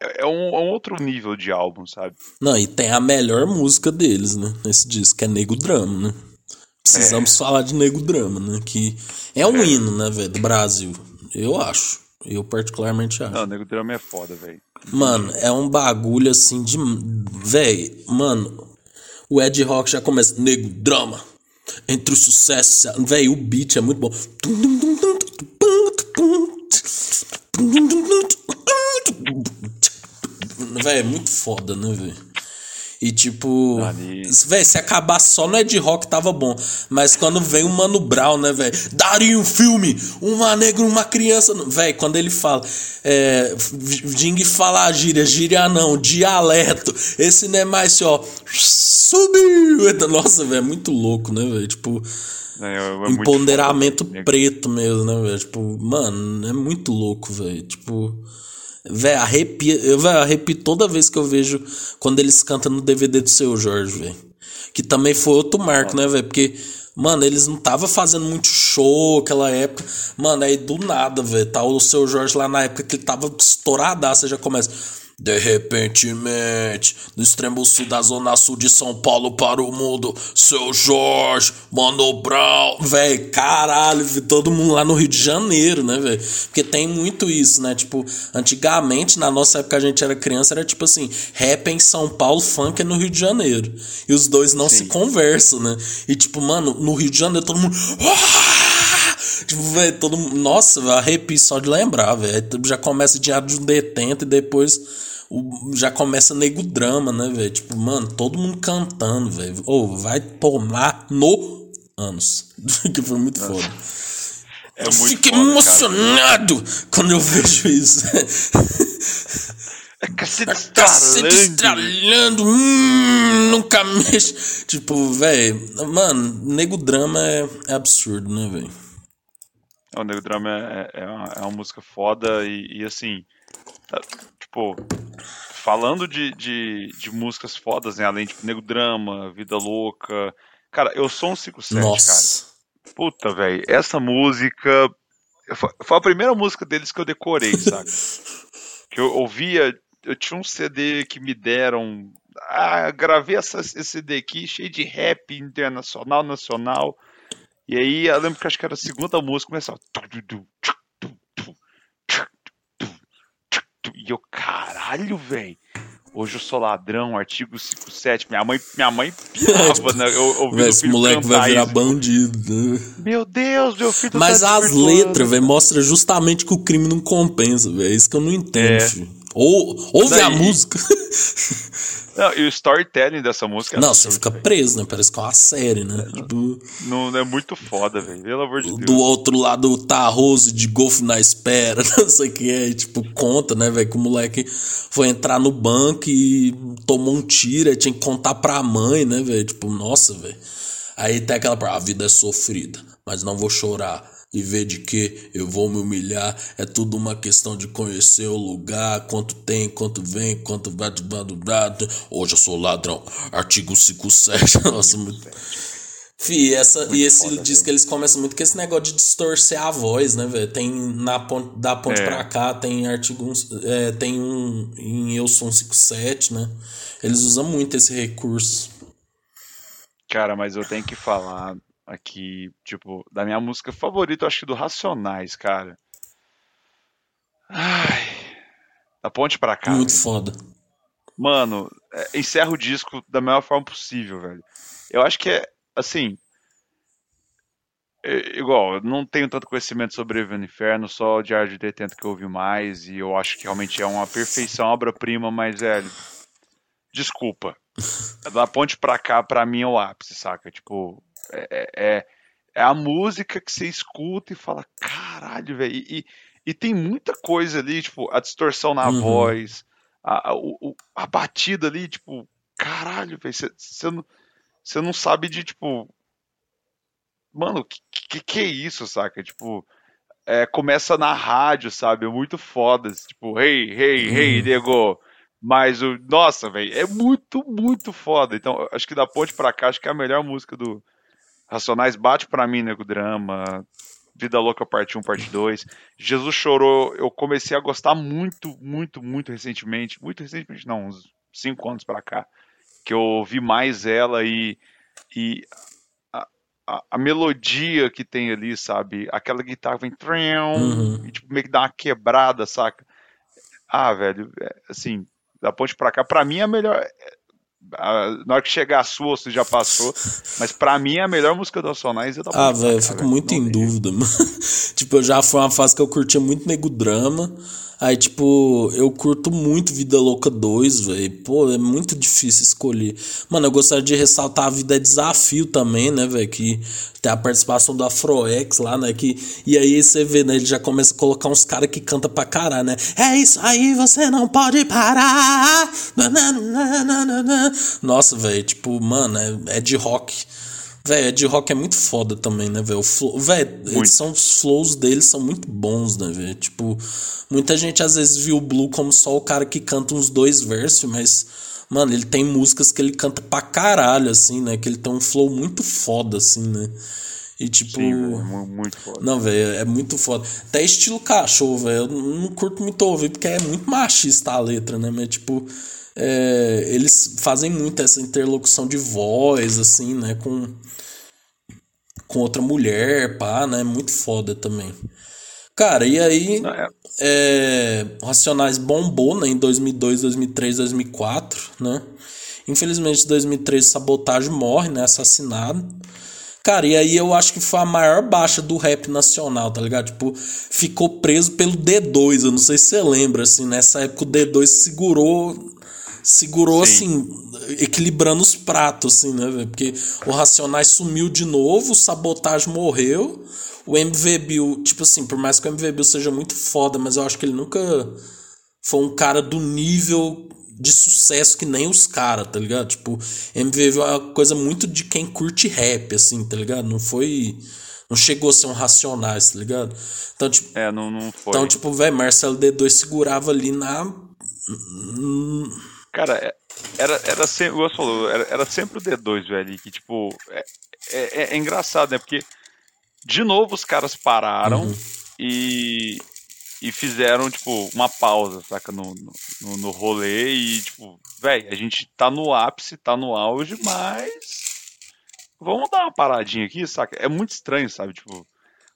É é um, é um outro nível de álbum, sabe? Não, e tem a melhor música deles, né? Nesse disco, que é Nego Drama, né? Precisamos falar de Nego Drama, né? Que é um hino, né, velho, do Brasil. Eu acho. Eu particularmente acho. Não, Nego Drama é foda, velho. Mano, é um bagulho assim de. Véi, mano. O Ed Rock já começa. Nego Drama. Entre o sucesso. Véi, o beat é muito bom. Véi, é muito foda, né, velho? E tipo, véi, se acabar só no Ed Rock tava bom. Mas quando vem o Mano Brown, né, velho? Daria um filme, uma negra, uma criança. Véi, quando ele fala, é, Ding fala gíria, gíria não, dialeto. Esse não é mais assim, ó. Subiu! Nossa, velho, é muito louco, né, velho? Tipo, É, é empoderamento foda, preto mesmo, né, velho? Tipo, mano, é muito louco, velho. Tipo, velho, arrepia. Eu véio, arrepio toda vez que eu vejo quando eles cantam no DVD do seu Jorge, velho. Que também foi outro marco, né, velho? Porque, mano, eles não tava fazendo muito show aquela época. Mano, aí do nada, velho. Tá o seu Jorge lá na época que ele tava estouradaço, já começa. De repentemente, do extremo sul da zona sul de São Paulo para o mundo, seu Jorge, Mano Brown, velho, caralho, vi todo mundo lá no Rio de Janeiro, né, velho? Porque tem muito isso, né? Tipo, antigamente, na nossa época a gente era criança, era tipo assim, rap é em São Paulo, funk é no Rio de Janeiro. E os dois não se Sim. conversam, né? E tipo, mano, no Rio de Janeiro todo mundo. Tipo, velho, todo mundo. Nossa, arrepio só de lembrar, velho. Aí Já começa Diário de um Detento e depois o- já começa Nego Drama, né, velho? Tipo, mano, todo mundo cantando, velho. Ou vai tomar no anos. que foi muito foda. É eu muito fico foda, cara. emocionado quando eu vejo isso. É cacete Cacete estralando. estralando, hum, nunca mexe. Tipo, velho, mano, nego drama é, é absurdo, né, velho? O Nego Drama é, é, uma, é uma música foda e, e assim, tá, tipo, falando de, de, de músicas fodas, né? Além de tipo, Nego Drama, Vida Louca. Cara, eu sou um 57, Nossa. cara. Puta, velho, essa música. Foi foi a primeira música deles que eu decorei, sabe? que eu ouvia. Eu tinha um CD que me deram. Ah, gravei essa, esse CD aqui, cheio de rap internacional, nacional. E aí eu lembro que acho que era a segunda música, começava. E eu, caralho, velho. Hoje eu sou ladrão, artigo 57. Minha mãe, minha mãe pirava, né? Eu, o esse moleque vai virar isso. bandido. né? Meu Deus, meu filho Mas tá as letras, velho, mostra justamente que o crime não compensa, velho. É isso que eu não entendo, É. filho. Ou, ouve a Daí- música. Não, e o storytelling dessa música é Não, você absurdo, fica preso, né? Parece que é uma série, né? Tipo, não é muito foda, velho. Pelo amor de Deus. do outro lado tá Rose de golfe na espera, não sei o que é. Tipo, conta, né, velho, que o moleque foi entrar no banco e tomou um tiro, aí tinha que contar pra mãe, né, velho? Tipo, nossa, velho. Aí tem aquela a vida é sofrida, mas não vou chorar. E ver de que eu vou me humilhar. É tudo uma questão de conhecer o lugar. Quanto tem, quanto vem, quanto vai. Hoje eu sou ladrão. Artigo 57. Nossa, muito. Fih, essa, e esse foda, disco eles começam muito com esse negócio de distorcer a voz, né, velho? Tem na ponte, da ponte É. pra cá, tem artigo. É, tem um em Eu Sou um 57, né? Eles usam muito esse recurso. Cara, mas eu tenho que falar aqui, tipo, da minha música favorita, eu acho que do Racionais, cara. Ai. Da ponte pra cá. muito foda. Mano, é, encerra o disco da melhor forma possível, velho. Eu acho que é, assim. é, igual, eu não tenho tanto conhecimento sobre Evan Inferno, só o Diário de 80 que eu ouvi mais, e eu acho que realmente é uma perfeição, obra-prima, mas, velho. Desculpa. Da ponte pra cá, pra mim, é o ápice, saca? Tipo, é, é, é a música que você escuta e fala, caralho, velho. E, e, tem muita coisa ali, tipo, a distorção na Uhum. voz, a, a, a batida ali, tipo, caralho, velho. Você não, você não sabe de, tipo. Mano, que, que que é isso, saca? Tipo, é, começa na rádio, sabe? É muito foda. Tipo, hey, hey, hey, Uhum. nego. Mas o. Nossa, velho, é muito, muito foda. Então, acho que da ponte pra cá, acho que é a melhor música do Racionais. Bate pra mim, nego drama. Vida Louca Parte 1, Parte 2. Jesus Chorou, eu comecei a gostar muito, muito, muito recentemente. Muito recentemente, não, uns 5 anos pra cá. Que eu ouvi mais ela e. e a, a, a melodia que tem ali, sabe? Aquela guitarra vem. Uhum. E tipo, meio que dá uma quebrada, saca? Ah, velho, é, assim, da ponte pra cá, pra mim é a melhor. É, a- na hora que chegar a sua, você já passou. Mas pra mim a melhor música do Racionais é da Ah, velho, eu fico velho. muito em dúvida, mano. tipo, eu já foi uma fase que eu curtia muito nego drama. Aí, tipo, eu curto muito Vida Louca 2, velho. Pô, é muito difícil escolher. Mano, eu gostaria de ressaltar a Vida é Desafio também, né, velho? Que tem a participação do Afroex lá, né? Que, e aí você vê, né? Ele já começa a colocar uns caras que canta pra caralho, né? É isso aí, você não pode parar. Nossa, velho, tipo, mano, é, é de rock. Velho, de rock é muito foda também, né, velho? Flow- eles são os flows deles são muito bons, né, velho? Tipo, muita gente às vezes viu o Blue como só o cara que canta uns dois versos, mas, mano, ele tem músicas que ele canta pra caralho, assim, né? Que ele tem um flow muito foda, assim, né? E tipo. Sim, muito foda. Não, velho, é muito foda. Até estilo cachorro, velho. Eu não curto muito ouvir porque é muito machista a letra, né? Mas, tipo, é, eles fazem muito essa interlocução de voz, assim, né? Com, com outra mulher, pá, né? Muito foda também. Cara, e aí. Não, é- É, Racionais bombou né, em 2002, 2003, 2004, né? Infelizmente, em 2003, Sabotagem morre, né? Assassinado. Cara, e aí eu acho que foi a maior baixa do rap nacional, tá ligado? Tipo, ficou preso pelo D2, eu não sei se você lembra, assim, nessa época o D2 segurou, segurou, Sim. assim, equilibrando os pratos, assim, né, velho? Porque o Racionais sumiu de novo, o Sabotagem morreu, o MV Bill, tipo assim, por mais que o MV Bill seja muito foda, mas eu acho que ele nunca foi um cara do nível de sucesso que nem os caras, tá ligado? Tipo, MV é uma coisa muito de quem curte rap, assim, tá ligado? Não foi. Não chegou a ser um Racionais, tá ligado? Então, tipo. É, não, não foi. Então, tipo, velho, Marcelo D2 segurava ali na. Cara, é, era, era sempre. O falou, era, era sempre o D2, velho, que, tipo. É, é, é engraçado, né? Porque, de novo, os caras pararam Uhum. e e fizeram, tipo, uma pausa, saca, no, no, no rolê e, tipo, velho, a gente tá no ápice, tá no auge, mas vamos dar uma paradinha aqui, saca? É muito estranho, sabe, tipo,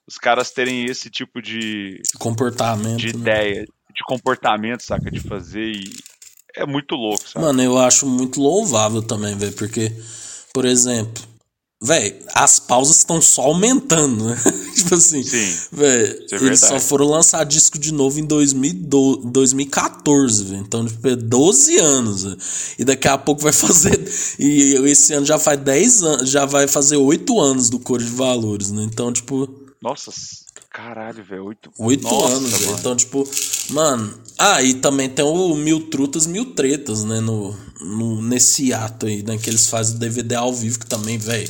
os caras terem esse tipo de, Comportamento. de né? ideia, de comportamento, saca, de fazer e é muito louco, sabe? Mano, eu acho muito louvável também, velho, porque, por exemplo, velho, as pausas estão só aumentando, né? tipo assim, Sim, velho, é eles só foram lançar disco de novo em 2012, 2014, velho. Então, tipo, é 12 anos, velho. E daqui a pouco vai fazer. E esse ano já faz 10 anos, já vai fazer 8 anos do Cor de Valores, né? Então, tipo. Nossa, caralho, velho, oito, Oito Nossa, anos, velho. Então, tipo, mano. Ah, e também tem o Mil Trutas, Mil Tretas, né? No, no, nesse ato aí, né? Que eles fazem DVD ao vivo, que também, velho.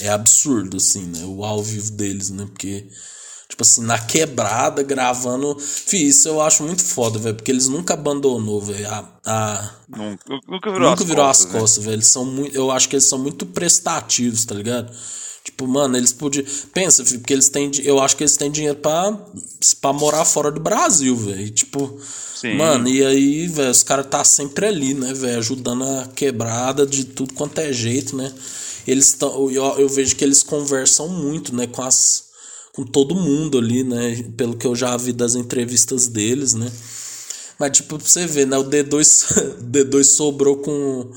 É absurdo, assim, né? O ao vivo deles, né? Porque, tipo assim, na quebrada, gravando. Fih, isso eu acho muito foda, velho. Porque eles nunca abandonou, velho. A, a, Nunca, nunca virou nunca as virou costas, as né? costas, velho. Eles são muito. Eu acho que eles são muito prestativos, tá ligado? Tipo, mano, eles podiam. Pensa, filho, porque eles têm. Eu acho que eles têm dinheiro pra, pra morar fora do Brasil, velho. Tipo. Sim. Mano, e aí, velho, os caras tá sempre ali, né, velho? Ajudando a quebrada de tudo quanto é jeito, né? Eles estão. Eu, eu vejo que eles conversam muito, né, com as. Com todo mundo ali, né? Pelo que eu já vi das entrevistas deles, né? Mas, tipo, pra você ver, né? O D2, D2 sobrou com,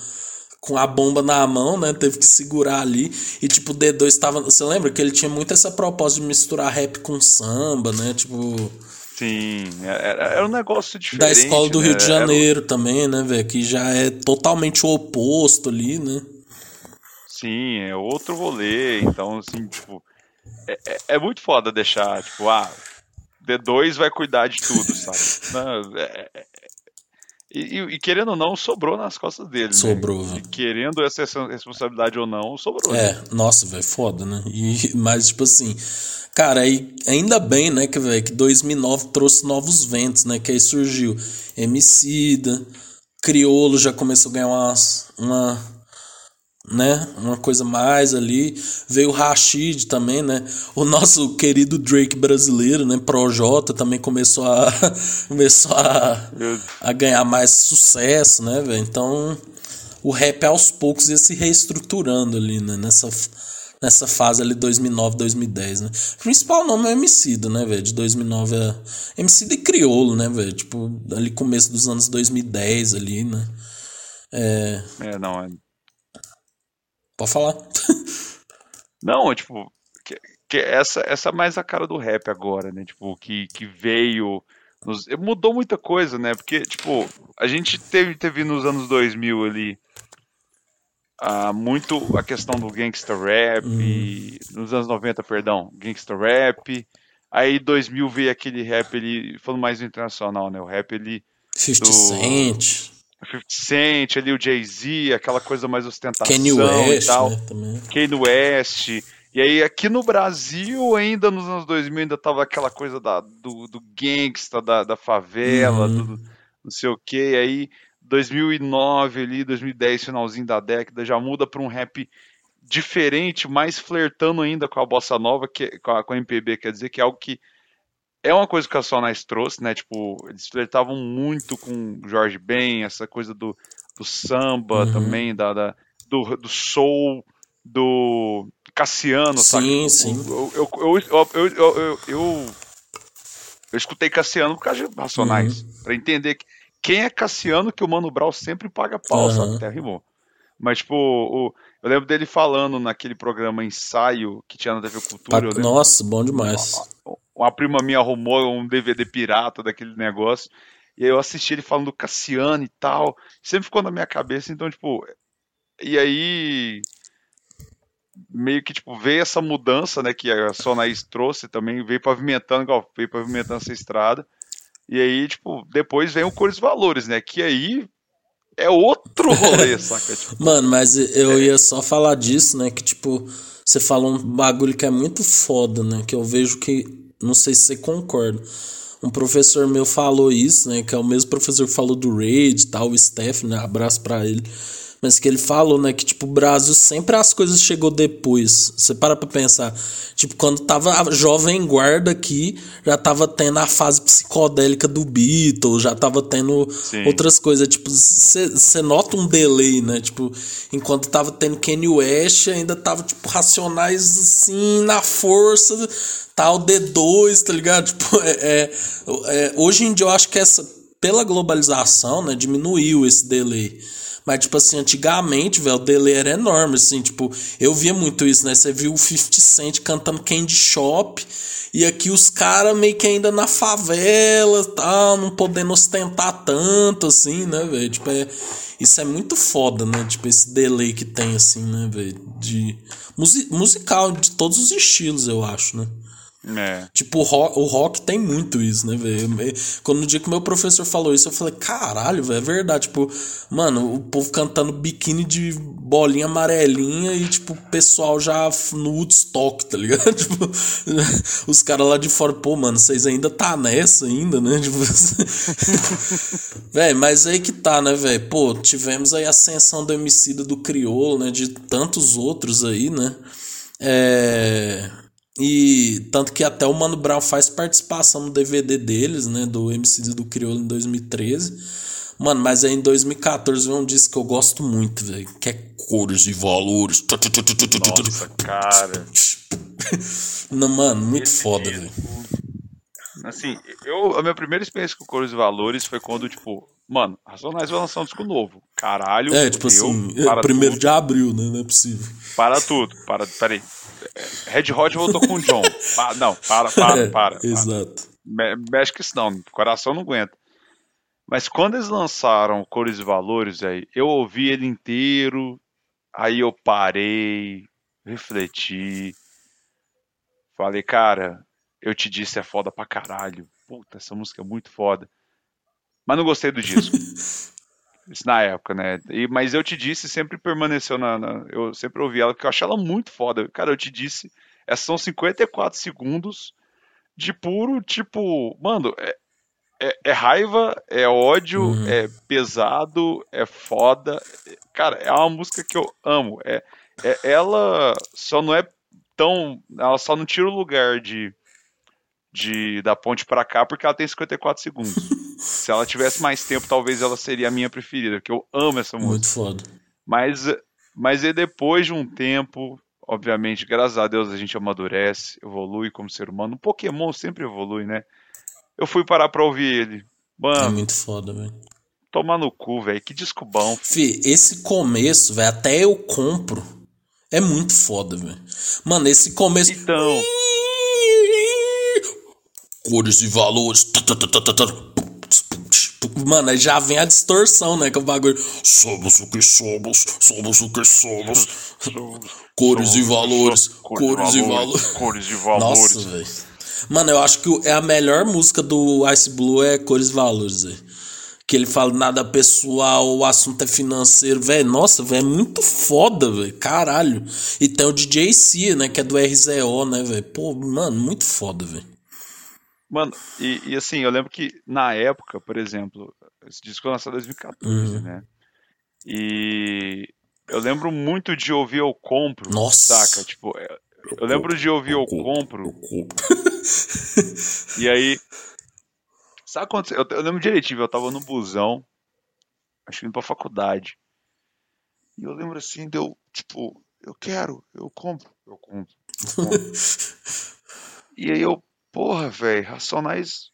com a bomba na mão, né? Teve que segurar ali. E, tipo, o D2 tava. Você lembra que ele tinha muito essa proposta de misturar rap com samba, né? Tipo. Sim, era, era um negócio diferente. Da escola do né? Rio de Era- Janeiro também, né, velho? Que já é totalmente o oposto ali, né? Sim, é outro rolê, então assim, tipo, é, é- é muito foda deixar, tipo, ah, D2 vai cuidar de tudo, sabe? Não, é- é- e, e- querendo ou não, sobrou nas costas dele, né? Sobrou, E velho. querendo essa responsabilidade ou não, sobrou. né? É, nossa, velho, foda, né? E, mas, tipo assim, cara, aí, ainda bem, né, que, velho, que 2009 trouxe novos ventos, né? Que aí surgiu Emicida, Criolo já começou a ganhar uma, né, uma coisa mais ali. Veio o Rashid também, né? O nosso querido Drake brasileiro, né? Projota também começou a, começou a, a ganhar mais sucesso, né, velho? Então, o rap aos poucos ia se reestruturando ali, né? Nessa, nessa fase ali 2009, 2010, né? O principal nome é o Emicida, né, velho? De 2009 é Emicida e Criolo, né, velho? Tipo, ali começo dos anos 2010 ali, né? É... É, não, é, Pode falar. Não, é tipo, que, que essa, essa é mais a cara do rap agora, né? Tipo, que, que veio. nos- mudou muita coisa, né? Porque, tipo, a gente teve, teve nos anos 2000 ali ah, muito a questão do gangsta rap, e- nos anos 90, perdão, gangsta rap. Aí 2000 veio aquele rap ali, falando mais do internacional, né? O rap ali, 50 Do- Cent, 50 Cent, ali o Jay-Z, aquela coisa mais ostentação Kanye e West, tal. né, também. Kanye West. E aí aqui no Brasil, ainda nos anos 2000, ainda tava aquela coisa da, do, do gangsta, da, da favela, Uhum. do, não sei o que. Aí 2009 ali, 2010, finalzinho da década, já muda para um rap diferente, mais flertando ainda com a bossa nova, que, com, a, com a MPB, quer dizer, que é algo que é uma coisa que a Sonais trouxe, né? Tipo, eles flertavam muito com Jorge Ben, essa coisa do, do samba Uhum. também, da, da- do, do soul, do Cassiano, sabe? Sim, sim. Eu, eu, eu, eu, eu, eu, eu, escutei Cassiano por causa de Racionais, Uhum. pra entender que, quem é Cassiano que o Mano Brown sempre paga pau, Aham. sabe? Até rimou. Mas, tipo, o- eu lembro dele falando naquele programa Ensaio que tinha na TV Cultura. lembro- Nossa, bom demais. Uma prima minha arrumou um DVD pirata daquele negócio. E aí eu assisti ele falando do Cassiano e tal. Sempre ficou na minha cabeça, então, tipo. E aí. Meio que, tipo, veio essa mudança, né, que a Sonais trouxe também, veio pavimentando, igual, veio pavimentando essa estrada. E aí, tipo, depois vem o Cores e Valores, né, que aí é outro rolê, saca? Tipo, Mano, mas eu ia só falar disso, né? Que tipo, você falou um bagulho que é muito foda, né? Que eu vejo que. Não sei se você concorda. Um professor meu falou isso, né? Que é o mesmo professor que falou do Raid e tal, o Steph, né? Abraço pra ele. Mas que ele falou, né? Que, tipo, o Brasil sempre as coisas chegou depois. Você para pra pensar. Tipo, quando tava a Jovem Guarda aqui, já tava tendo a fase psicodélica do Beatles, já tava tendo Sim. outras coisas. Tipo, você nota um delay, né? Tipo, enquanto tava tendo Kanye West, ainda tava, tipo, Racionais, assim, na força, tal, D2, tá ligado? Tipo, é, é, é, hoje em dia eu acho que essa, pela globalização, né, diminuiu esse delay. Mas, tipo assim, antigamente, velho, o delay era enorme, assim, tipo, eu via muito isso, né? Você viu o 50 Cent cantando Candy Shop, e aqui os caras meio que ainda na favela, tal, não podendo ostentar tanto, assim, né, velho? Tipo, é, isso é muito foda, né? Tipo, esse delay que tem, assim, né, velho? De musi musical, de todos os estilos, eu acho, né? É. Tipo, o rock, o rock tem muito isso, né, velho? Quando no dia que meu professor falou isso, eu falei, caralho, velho, é verdade. Tipo, mano, o povo cantando biquíni de bolinha amarelinha e, tipo, o pessoal já no Woodstock, tá ligado? Tipo, os caras lá de fora, pô, mano, vocês ainda tá nessa ainda, né? Tipo, velho, mas aí que tá, né, velho? Pô, tivemos aí a ascensão do homicídio do Criolo, né? De tantos outros aí, né? É. E tanto que até o Mano Brown faz participação no DVD deles, né? Do MC do Criolo em 2013. Mano, mas aí em 2014 veio um disco que eu gosto muito, velho. Que é Cores e Valores. Nossa, cara. Não, mano, muito Esse foda, velho. Assim, eu, a minha primeira experiência com Cores e Valores foi quando, tipo, mano, Racionais vai lançar um disco novo. Caralho, É, tipo assim, para primeiro tudo, de abril, né? Não é possível. Para tudo, para, peraí. Red Hot voltou com o John. Pa- não, para, para, É, para. para. Exato. Me- Mexe que isso não, o coração não aguenta. Mas quando eles lançaram Cores e Valores, aí, eu ouvi ele inteiro, aí eu parei, refleti, falei, cara, eu te disse é foda pra caralho. Puta, essa música é muito foda. Mas não gostei do disco. Isso na época, né? E, mas eu te disse sempre permaneceu na, na- Eu sempre ouvi ela, porque eu achei ela muito foda. Cara, eu te disse, essas são 54 segundos de puro, tipo, mano, é, é, é raiva, é ódio, Uhum. é pesado, é foda. É- Cara, é uma música que eu amo. É, é, ela só não é tão. Ela só não tira o lugar de, de da ponte pra cá porque ela tem 54 segundos. Se ela tivesse mais tempo, talvez ela seria a minha preferida, porque eu amo essa música. Muito foda. Mas, mas aí depois de um tempo, obviamente, graças a Deus a gente amadurece, evolui como ser humano. O Pokémon sempre evolui, né? Eu fui parar pra ouvir ele. É Mano, muito foda, velho. tomar no cu, velho. Que disco bom. Fih, esse começo, velho, até eu compro. É muito foda, velho. Mano, esse começo. Então, Cores e valores. Mano, aí já vem a distorção, né? Que é o bagulho. Somos o que somos, somos o que somos. Cores e valores, cores e valores. Cores e Nossa, valores. velho. Mano, eu acho que é a melhor música do Ice Blue é Cores e Valores, velho. Que ele fala nada pessoal, o assunto é financeiro, velho. Nossa, velho, é muito foda, velho. Caralho. E tem o DJ C, né? Que é do RZO, né, velho? Pô, mano, muito foda, velho. Mano, e, e assim, eu lembro que na época, por exemplo, esse disco foi lançado em 2014, Uhum. né? E eu lembro muito de ouvir Eu Compro, Nossa. saca? Tipo, é, eu lembro de ouvir Eu Compro, compro. e aí. Sabe quando. Eu, eu lembro direitinho, eu tava no busão, acho que indo pra faculdade. E eu lembro assim, deu, tipo, eu quero, eu compro, eu compro. eu compro. e aí eu, porra, velho, Racionais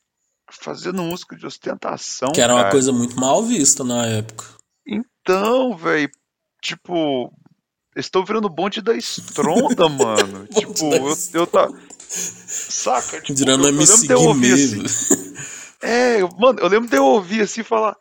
fazendo música de ostentação. Que era uma cara. coisa muito mal vista na época. Então, velho, tipo, estou virando bonde da estronda, mano. Tipo, eu, eu tá. Saca? Tipo, eu, eu lembro de eu ouvir assim. É, mano, eu lembro de eu ouvir assim e falar.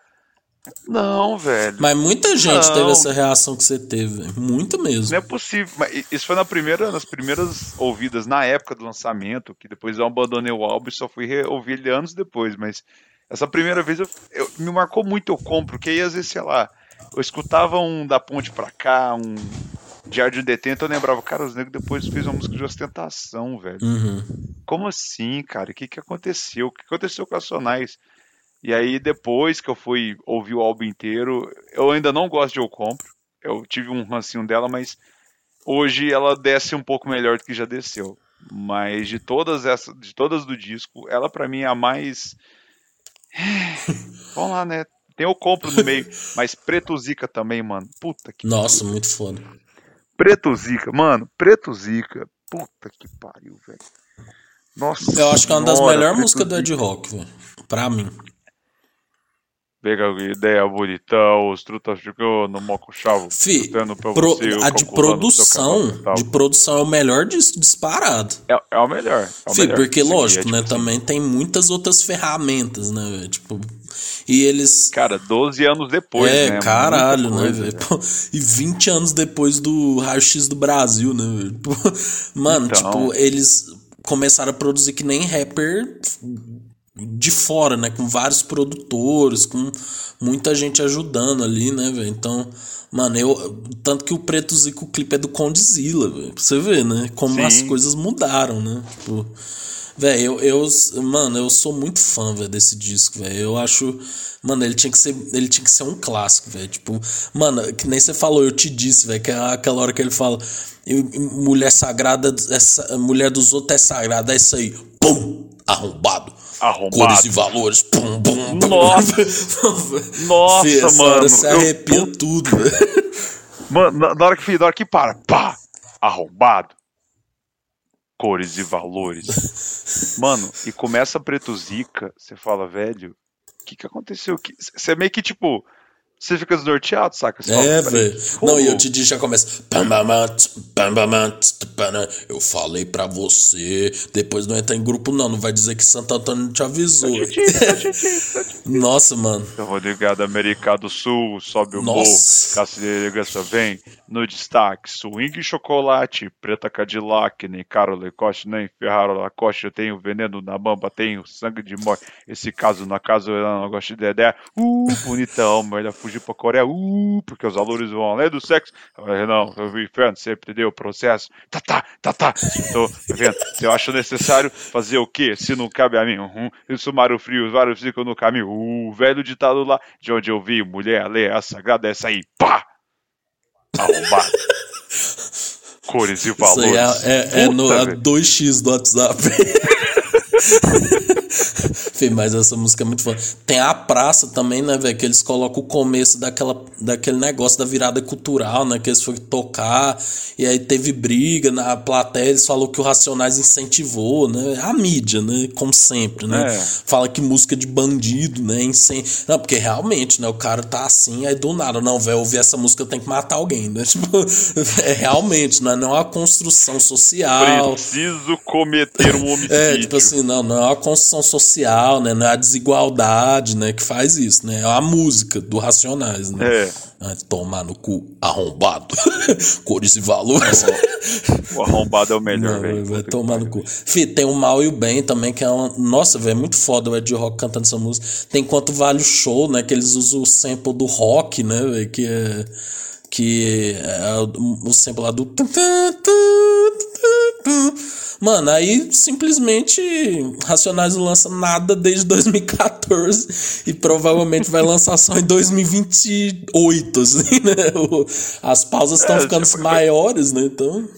Não, velho. Mas muita gente Não. teve essa reação que você teve. Muito mesmo. Não é possível. Mas isso foi na primeira, nas primeiras ouvidas, na época do lançamento, que depois eu abandonei o álbum e só fui ouvir ele anos depois. Mas essa primeira vez eu, eu- me marcou muito, eu compro, porque aí às vezes, sei lá, eu escutava um da ponte pra cá, um Diário de um Detento, eu lembrava, cara, os negros depois fez uma música de ostentação, velho. Uhum. Como assim, cara? O que, que aconteceu? O que aconteceu com a Sonais? E aí, depois que eu fui ouvir o álbum inteiro, eu ainda não gosto de Eu Compro. Eu tive um rancinho dela, mas hoje ela desce um pouco melhor do que já desceu. Mas de todas essas, de todas do disco, ela pra mim é a mais. Vamos lá, né? Tem o compro no meio, mas Preto Zica também, mano. Puta que Nossa, muito foda. Preto Zica, mano. Preto Zica. Puta que pariu, velho. Nossa. Eu acho que é uma das melhores músicas do Ed. Rock, velho. Pra mim. Pega a ideia bonitão, os trutas no moco chavo. Fi, pro- você, a de produção, de produção é o melhor dis- disparado. É, é o melhor. É o Fi, melhor. porque aqui lógico, é, né, tipo assim, também tem muitas outras ferramentas, né, velho, tipo, e eles Cara, 12 anos depois, é, né? caralho, né, velho? E 20 anos depois do raio-x do Brasil, né, velho? Mano, Então. tipo, eles começaram a produzir que nem rapper de fora, né? Com vários produtores, com muita gente ajudando ali, né, velho? Então, mano, eu. Tanto que o Preto Zico, o clipe é do Condzilla, velho. Pra você ver, né? Como Sim. as coisas mudaram, né? Tipo. Velho, eu, eu. Mano, eu sou muito fã, velho, desse disco, velho. Eu acho. Mano, ele tinha que ser. Ele tinha que ser um clássico, velho. Tipo, mano, que nem você falou, eu te disse, velho, que é aquela hora que ele fala. "Eu- Mulher sagrada, essa, mulher dos outros é sagrada, é isso aí. Pum! Arrombado. Arrombado. Cores e valores. Pum, pum, pum. Nossa. Nossa, Fih, essa mano, Hora você eu- arrepia tudo, velho. Mano, na, na hora que, na hora que para, pá! Arrombado. Cores e valores. Mano, e começa Preto Zica, você fala, velho, o que que aconteceu? Que- Você meio que, tipo, você fica desnorteado, saca? Você É, velho. Não, e eu te disse, já começa. Eu falei pra você. Depois não entra em grupo, não. Não vai dizer que Santo Antônio te avisou. Nossa, mano. Eu vou ligar da América do Sul, sobe o Nossa. morro, Caça vem, no destaque, swing chocolate, preta Cadillac, nem caro Lecoste, nem Ferraro Lacoste, eu tenho veneno na bamba, tenho sangue de morte, esse caso na casa eu não gosto de Dedé, uh, bonitão, melhor fugir pra Coreia, uh, porque os valores vão além do sexo, Ah, não, eu vi inferno, sempre deu processo, tá, tá, tá, tá, tô vendo, eu acho necessário fazer o quê, se não cabe a mim, uhum, e o sumário frio, os vários ficam no caminho, uh, velho ditado lá, de onde eu vi, mulher, a lei, a sagrada, essa aí, pá, arrombado. Cores e Isso valores. aí é, é, é no Puta, a velho. 2x do WhatsApp. Fê, mas essa música é muito foda. Tem a praça também, né, velho? Que eles colocam o começo daquela, daquele negócio da virada cultural, né? Que eles foram tocar e aí teve briga na plateia. Eles falaram que o Racionais incentivou, né? A mídia, né? Como sempre, né? É. Fala que música de bandido, né? Incen... Não, porque realmente, né? O cara tá assim, aí do nada, não, velho, ouvir essa música tenho que matar alguém, né? Tipo, é realmente, né? Não é uma construção social. Preciso cometer um homicídio. É, tipo assim, não, não é uma construção social, né? Não é a desigualdade, né, que faz isso, né? É a música do Racionais, né? É. Ah, tomar no cu, arrombado. Cores e valores. O arrombado é o melhor, velho. vai tomar no cu. Fih, tem o Mal e o Bem também, que é uma. Nossa, velho, é muito foda o Ed Rock cantando essa música. Tem Quanto Vale o Show, né? Que eles usam o sample do rock, né, velho? Que é. Que é o sample lá do. Mano, aí simplesmente Racionais não lança nada desde 2014 e provavelmente vai lançar só em 2028, assim, né? As pausas estão É, ficando tipo, maiores, né? Então.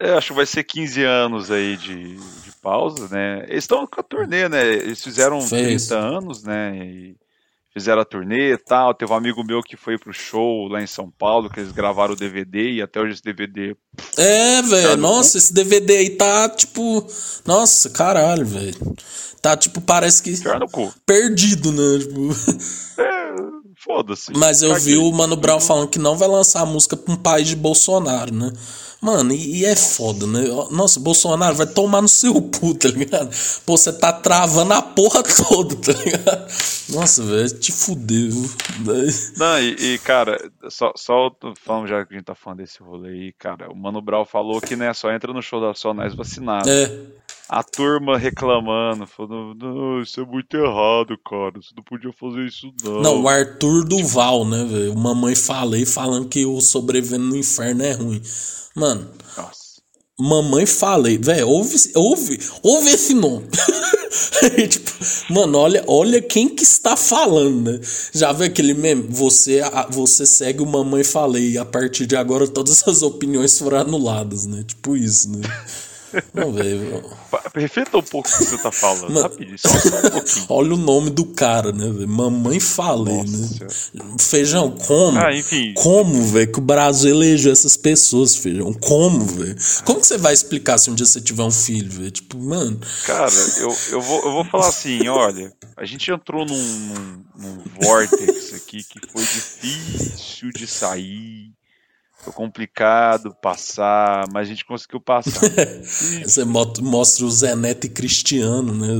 É, acho que vai ser 15 anos aí de, de pausa, né? Eles estão com a turnê, né? Eles fizeram Fez. 30 anos, né? E fizeram a turnê e tal. Teve um amigo meu que foi pro show lá em São Paulo, que eles gravaram o DVD e até hoje esse DVD. É, velho, Cara, nossa, esse DVD aí tá tipo. Nossa, caralho, velho. Tá tipo, parece que perdido, né? Tipo, É, foda-se. Mas eu vi Caguei. o Mano Brown falando que não vai lançar a música pra um país de Bolsonaro, né? Mano, e, e é foda, né? Nossa, Bolsonaro vai tomar no seu cu, tá ligado? Pô, você tá travando a porra toda, tá ligado? Nossa, velho, te fudeu. Não, e, e, cara, só, só falando já que a gente tá falando desse rolê aí, cara. O Mano Brown falou que né, só entra no show da Sonais vacinado. É, a turma reclamando, falando, não, isso é muito errado, cara. Você não podia fazer isso, não. Não, o Arthur Duval, né, velho? Mamãe falei falando que o sobrevivendo no inferno é ruim. Mano, Nossa. mamãe falei, velho, ouve, ouve, ouve esse nome. Tipo, mano, olha, olha quem que está falando, né? Já viu aquele meme? Você, a- você segue o mamãe falei e a partir de agora todas as opiniões foram anuladas, né? Tipo isso, né? Não, velho. Reflita um pouco o que você tá falando, Mano. rapidinho, só, só um pouquinho. Olha o nome do cara, né, velho? Mamãe falei, Nossa né? Feijão, como? Ah, enfim. Como, velho, que o Brasil elegeu essas pessoas, feijão? Como, velho? Como que você vai explicar se um dia você tiver um filho, velho? Tipo, mano. Cara, eu, eu, vou, eu vou falar assim, olha, a gente entrou num, num, num vortex aqui que foi difícil de sair, foi complicado passar, mas a gente conseguiu passar. Você mo- mostra o Zé Neto e Cristiano, né?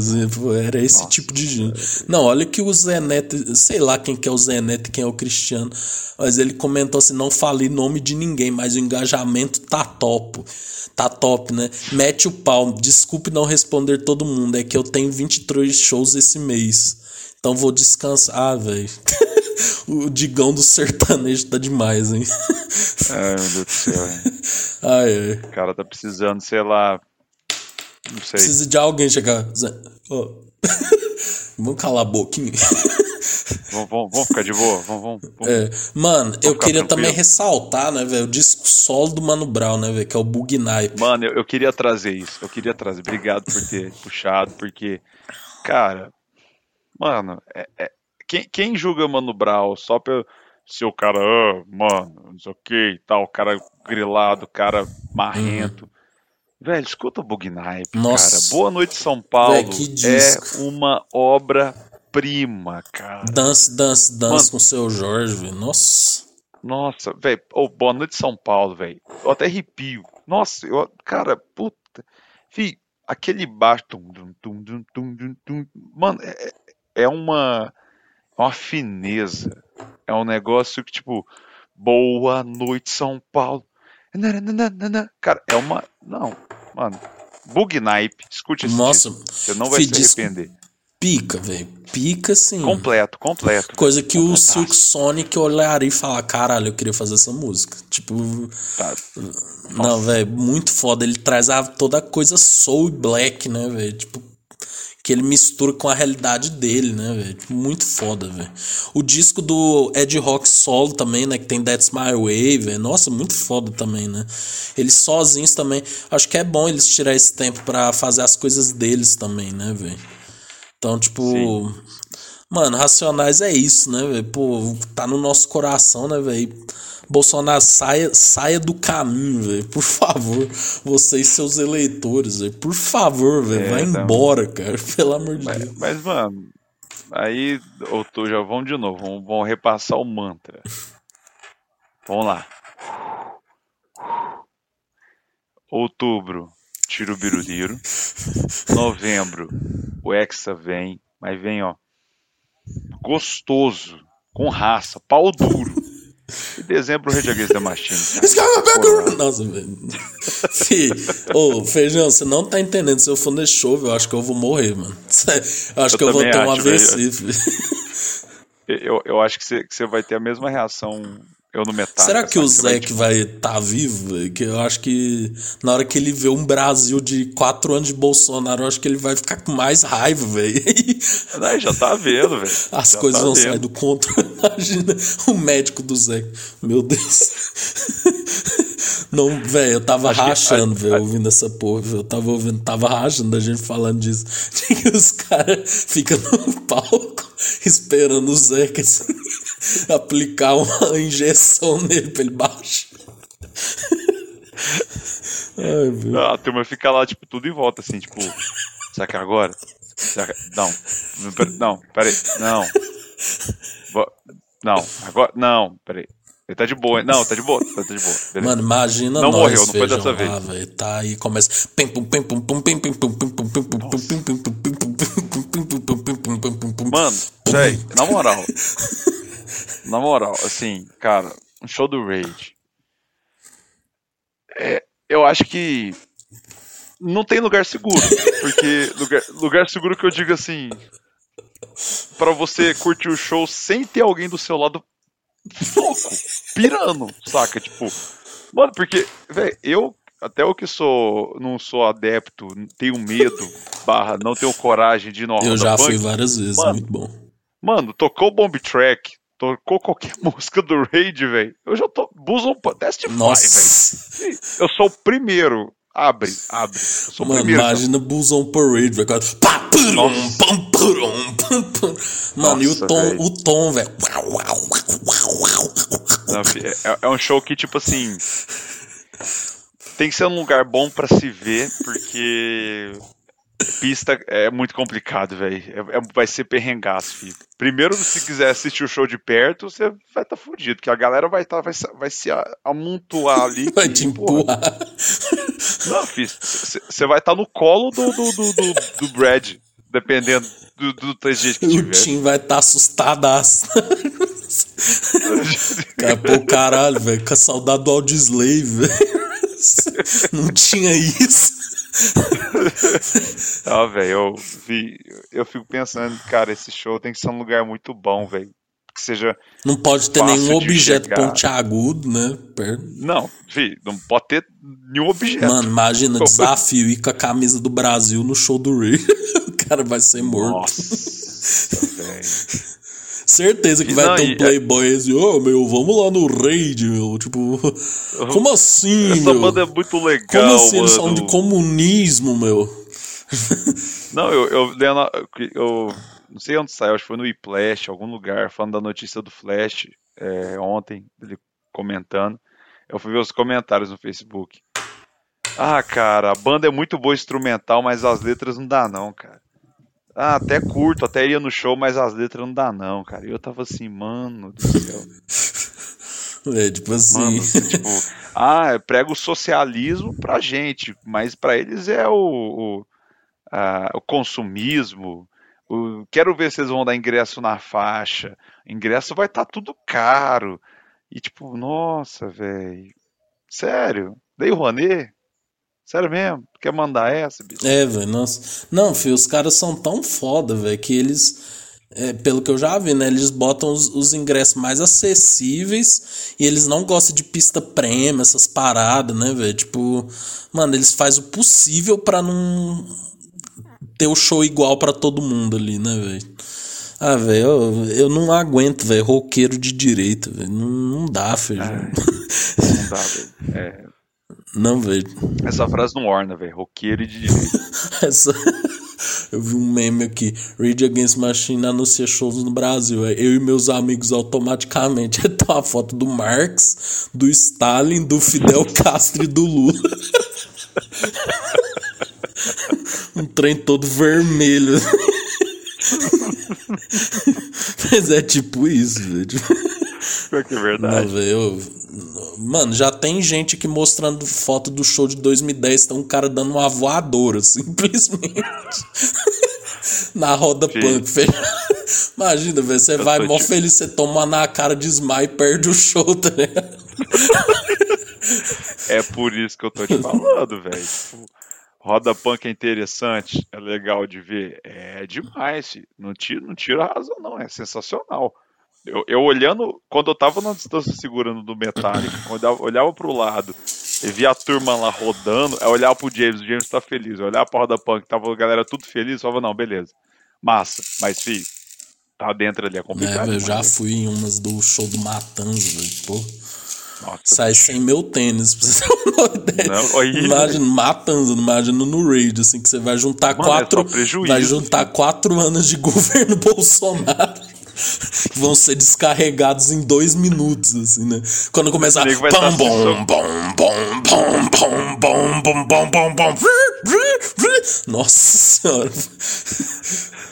Era esse tipo de gente. Não, olha que o Zé Neto, sei lá quem que é o Zé Neto e quem é o Cristiano, mas ele comentou assim: não falei nome de ninguém, mas o engajamento tá top. Tá top, né? Mete o pau. Desculpe não responder todo mundo, é que eu tenho 23 shows esse mês. Então vou descansar, velho. o Digão do sertanejo tá demais, hein? ai, meu Deus do céu, hein? ai, ai. o cara tá precisando, sei lá, não sei. Precisa de alguém chegar. Ó. Vamos calar a boquinha. Vamos, vamos, vamos ficar de boa? Vamos, vamos, vamos. É, Mano, eu queria tranquilo. também ressaltar, né, velho, o disco solo do Mano Brown, né, velho, que é o Bug. Mano, eu, eu queria trazer isso. Eu queria trazer. Obrigado por ter puxado, porque, cara, mano, é- é- quem, quem julga Mano Brown só pelo ser o cara, ah, mano, não sei o que e tal, cara grilado, cara marrento. Velho, escuta o Bugnipe, cara. Boa Noite São Paulo é uma obra-prima, cara. Dance, dance, dance Mano. com o seu Jorge, velho. Nossa. Nossa, velho. Oh, boa noite, São Paulo, velho. Eu até arrepio. Nossa, eu, cara, puta. Fih, aquele baixo. Tum, tum, tum, tum, tum, tum, tum. Mano, é, é uma. É uma fineza. É um negócio que, tipo. Boa noite, São Paulo. Cara, é uma. Não, mano. Bug Nipe. Escute esse Nossa, disco. Você não vai se arrepender. Pica, velho. Pica, sim. Completo, completo. Coisa que o. Silk Sonic olharia e falar, caralho, eu queria fazer essa música. Tipo, Tá. não, velho, muito foda. Ele traz a, toda a coisa soul e black, né, velho? Tipo, que ele mistura com a realidade dele, né, velho? Tipo, muito foda, velho. O disco do Ed Rock solo também, né, que tem That's My Way, velho. Nossa, muito foda também, né? Eles sozinhos também. Acho que é bom eles tirar esse tempo pra fazer as coisas deles também, né, velho? Então, tipo, Sim. Mano, Racionais é isso, né, velho? Pô, tá no nosso coração, né, velho? Bolsonaro, saia, saia do caminho, velho. Por favor. Você e seus eleitores, velho. Por favor, velho. É, vai tá. embora, cara. Pelo amor de Mas, Deus. mas, mano, aí ou tu já vamos de novo, vamos, vamos repassar o mantra. Vamos lá. Outubro, tiro o biruliro. Novembro, o Hexa vem, mas vem, ó, gostoso, com raça, pau duro. E dezembro, o Rage Against the Machine. Esse cara é pegou- Nossa, velho. Fih, Ô, Feijão, você não tá entendendo. Se eu for nesse show, eu acho que eu vou morrer, mano. Eu acho Eu que eu vou ter um acho, AVC, filho. Eu, eu acho que você, que você vai ter a mesma reação eu no Metallica. Será que o? Você vai, estar tá vivo? velho? Que eu acho que na hora que ele vê um Brasil de quatro anos de Bolsonaro, eu acho que ele vai ficar com mais raiva, velho. Já tá vendo, velho. As Já coisas tá vão vendo. sair do controle. Imagina o médico do Zé. Meu Deus. Não, velho, eu tava Acho rachando, a- velho, a- ouvindo essa porra, velho. Eu tava ouvindo, tava rachando da gente falando disso. Que os caras ficam no palco esperando o que, assim, aplicar uma injeção nele pra ele baixar. Ai. Ah, A turma fica lá, tipo, tudo em volta, assim, tipo, será que é agora? Será que... Não, não, pera- não, peraí, não. Não, agora, não, peraí. Ele tá de boa, hein? não, tá de boa, tá de boa. beleza. Mano, imagina Não nós, morreu, não foi dessa vez. velho. Tá aí, começa. Pum. Mano, véi, na moral. Na moral, assim, cara, um show do Rage. É, eu acho que não tem lugar seguro. Porque lugar, lugar seguro que eu digo assim. Pra você curtir o show sem ter alguém do seu lado louco, pirando, saca? Tipo, mano, porque, velho, eu, até eu que sou, não sou adepto, tenho medo, barra, não tenho coragem de ir no Eu já fui várias vezes, Mano, muito bom. Mano, tocou o Bomb Track, tocou qualquer música do Raid, velho. Eu já tô. Buzzon Testify, velho. Eu sou o primeiro. Abre, abre. Eu sou o Mano, primeiro. imagina Bullzão Parade, velho. purum, Nossa. Mano, e o tom, velho. o tom, velho. Fi, é, é um show que, tipo assim. Tem que ser um lugar bom pra se ver, porque. Pista é muito complicado, velho. É- é- vai ser perrengaço, filho. Primeiro, se quiser assistir o show de perto, você vai estar tá fudido, porque a galera vai, tá, vai, se- vai se amontoar ali. Vai que, te empurrar. Não, filho, você vai estar no colo do, do, do, do, do Brad, dependendo do, do TG que O tiver. Tim vai estar tá assustadaço. Cara, pô, caralho, velho. Com a saudade do Audioslave, velho. Não tinha isso. Ah, velho, eu, vi- eu fico pensando, cara, esse show tem que ser um lugar muito bom, velho. Que seja. Não pode ter nenhum objeto chegar. pontiagudo, né? Per- Não, filho, não pode ter nenhum objeto. Mano, imagina, desafio ir com a camisa do Brasil no show do Ray. o cara vai ser morto. Nossa. Certeza que E vai não, ter um playboy assim, ô meu, vamos lá no raid, meu. Tipo, como assim, Essa meu? banda é muito legal, como assim eles são mano. de comunismo, meu? Não, eu, eu a- Eu não sei onde saiu, acho que foi no iPlash, algum lugar, falando da notícia do Flash é, ontem, ele comentando. Eu fui ver os comentários no Facebook. Ah, cara, a banda é muito boa instrumental, mas as letras não dá, não, cara. Ah, até curto, até iria no show, mas as letras não dá, não, cara. E eu tava assim, mano do céu. É, tipo assim. Mano, tipo, ah, prega o socialismo pra gente, mas pra eles é o, o, ah, o consumismo. O, quero ver se eles vão dar ingresso na faixa. Ingresso vai estar tudo caro. E tipo, nossa, velho. Sério? Dei o Rouanet? Sério mesmo? Quer mandar essa, bicho? É, velho, nossa. Não, filho, os caras são tão foda, velho, que eles. é, pelo que eu já vi, né? Eles botam os, os ingressos mais acessíveis e eles não gostam de pista prêmio, essas paradas, né, velho? Tipo, mano, eles fazem o possível pra não ter o show igual pra todo mundo ali, né, velho? Ah, velho, eu, eu não aguento, velho, roqueiro de direita, velho. Não, não dá, filho. Não dá, velho. É, Não, velho. essa frase não orna, velho. Roqueiro e de direito. Essa... Eu vi um meme aqui. Rage Against Machine anuncia shows no Brasil. É eu e meus amigos automaticamente. Tá uma foto do Marx, do Stalin, do Fidel Castro e do Lula. um trem todo vermelho. Mas é tipo isso, velho. Pior que é Não, verdade. velho. eu- Mano, já tem gente aqui mostrando foto do show de 2010. Tem um cara dando uma voadora, simplesmente. na roda Sim. punk. Imagina, velho. Você vai mó tipo- feliz, você toma na cara de smile e perde o show, tá ligado? É por isso que eu tô te falando, velho. Tipo, roda punk é interessante, é legal de ver. É demais, filho. não tira, não tira a razão, não. É sensacional. Eu, eu olhando, quando eu tava na distância segurando do Metallica, quando eu olhava pro lado e via a turma lá rodando, eu olhava pro James, o James tá feliz. Eu olhava pra roda punk, tava a galera tudo feliz, eu falava, não, beleza. Massa, mas, filho, tá dentro ali, é É, complicado. velho, eu já demais, fui em umas do show do Matanza, velho. Pô, Nossa, sai sem meu tênis, pra você ter uma ideia. Não, aí- Imagina, Matanza, imagina no Raid, assim, que você vai juntar Mano, é quatro. prejuízo, vai juntar quatro anos de governo Bolsonaro. Vão ser descarregados em dois minutos, assim, né? Quando começar. Tá bom, so- bom, bom, bom, bom, bom, bom, bom, bom, bom. Nossa senhora.